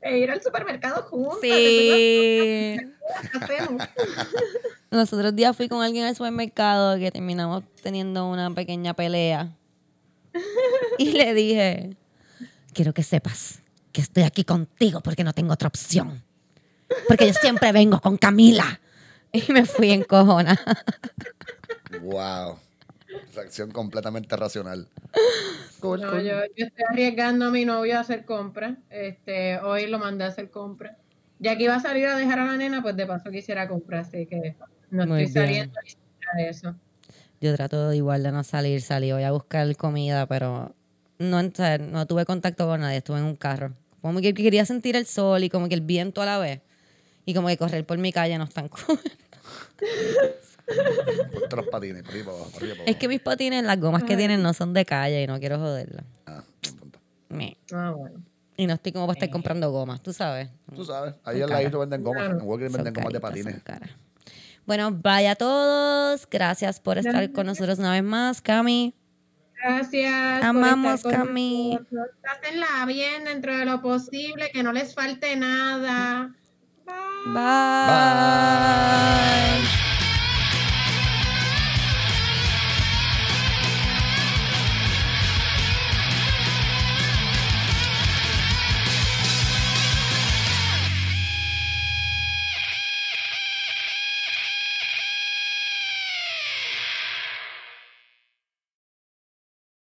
E ir al supermercado juntos. Sí. Los otros días fui con alguien al supermercado que terminamos teniendo una pequeña pelea. Y le dije, quiero que sepas que estoy aquí contigo porque no tengo otra opción. Porque yo siempre vengo con Camila. Y me fui en cojona. Wow. Reacción completamente racional. Cool, No, cool. yo, yo estoy arriesgando a mi novio a hacer compras. Este, hoy lo mandé a hacer compras. Ya que iba a salir a dejar a la nena, pues de paso quisiera comprar, así que no Muy estoy bien. saliendo ni siquiera de eso. Yo trato igual de no salir, salí. Voy a buscar comida, pero no, no tuve contacto con nadie. Estuve en un carro. Como que quería sentir el sol y como que el viento a la vez. Y como que correr por mi calle no es tan cool. Ponte los patines, por ahí para abajo, por ahí para Es que mis patines, las gomas que tienen no son de calle y no quiero joderlas. Ah, punto. Me. Ah, bueno. Y no estoy como para estar comprando gomas, tú sabes. Tú sabes, ahí al ladito venden gomas. En Son venden gomas de patines. Bueno, vaya a todos. Gracias por estar con nosotros una vez más, Cami. Gracias. por Amamos, estar con Cami. nosotros. Pásenla bien dentro de lo posible, que no les falte nada. Bye. Bye. Bye.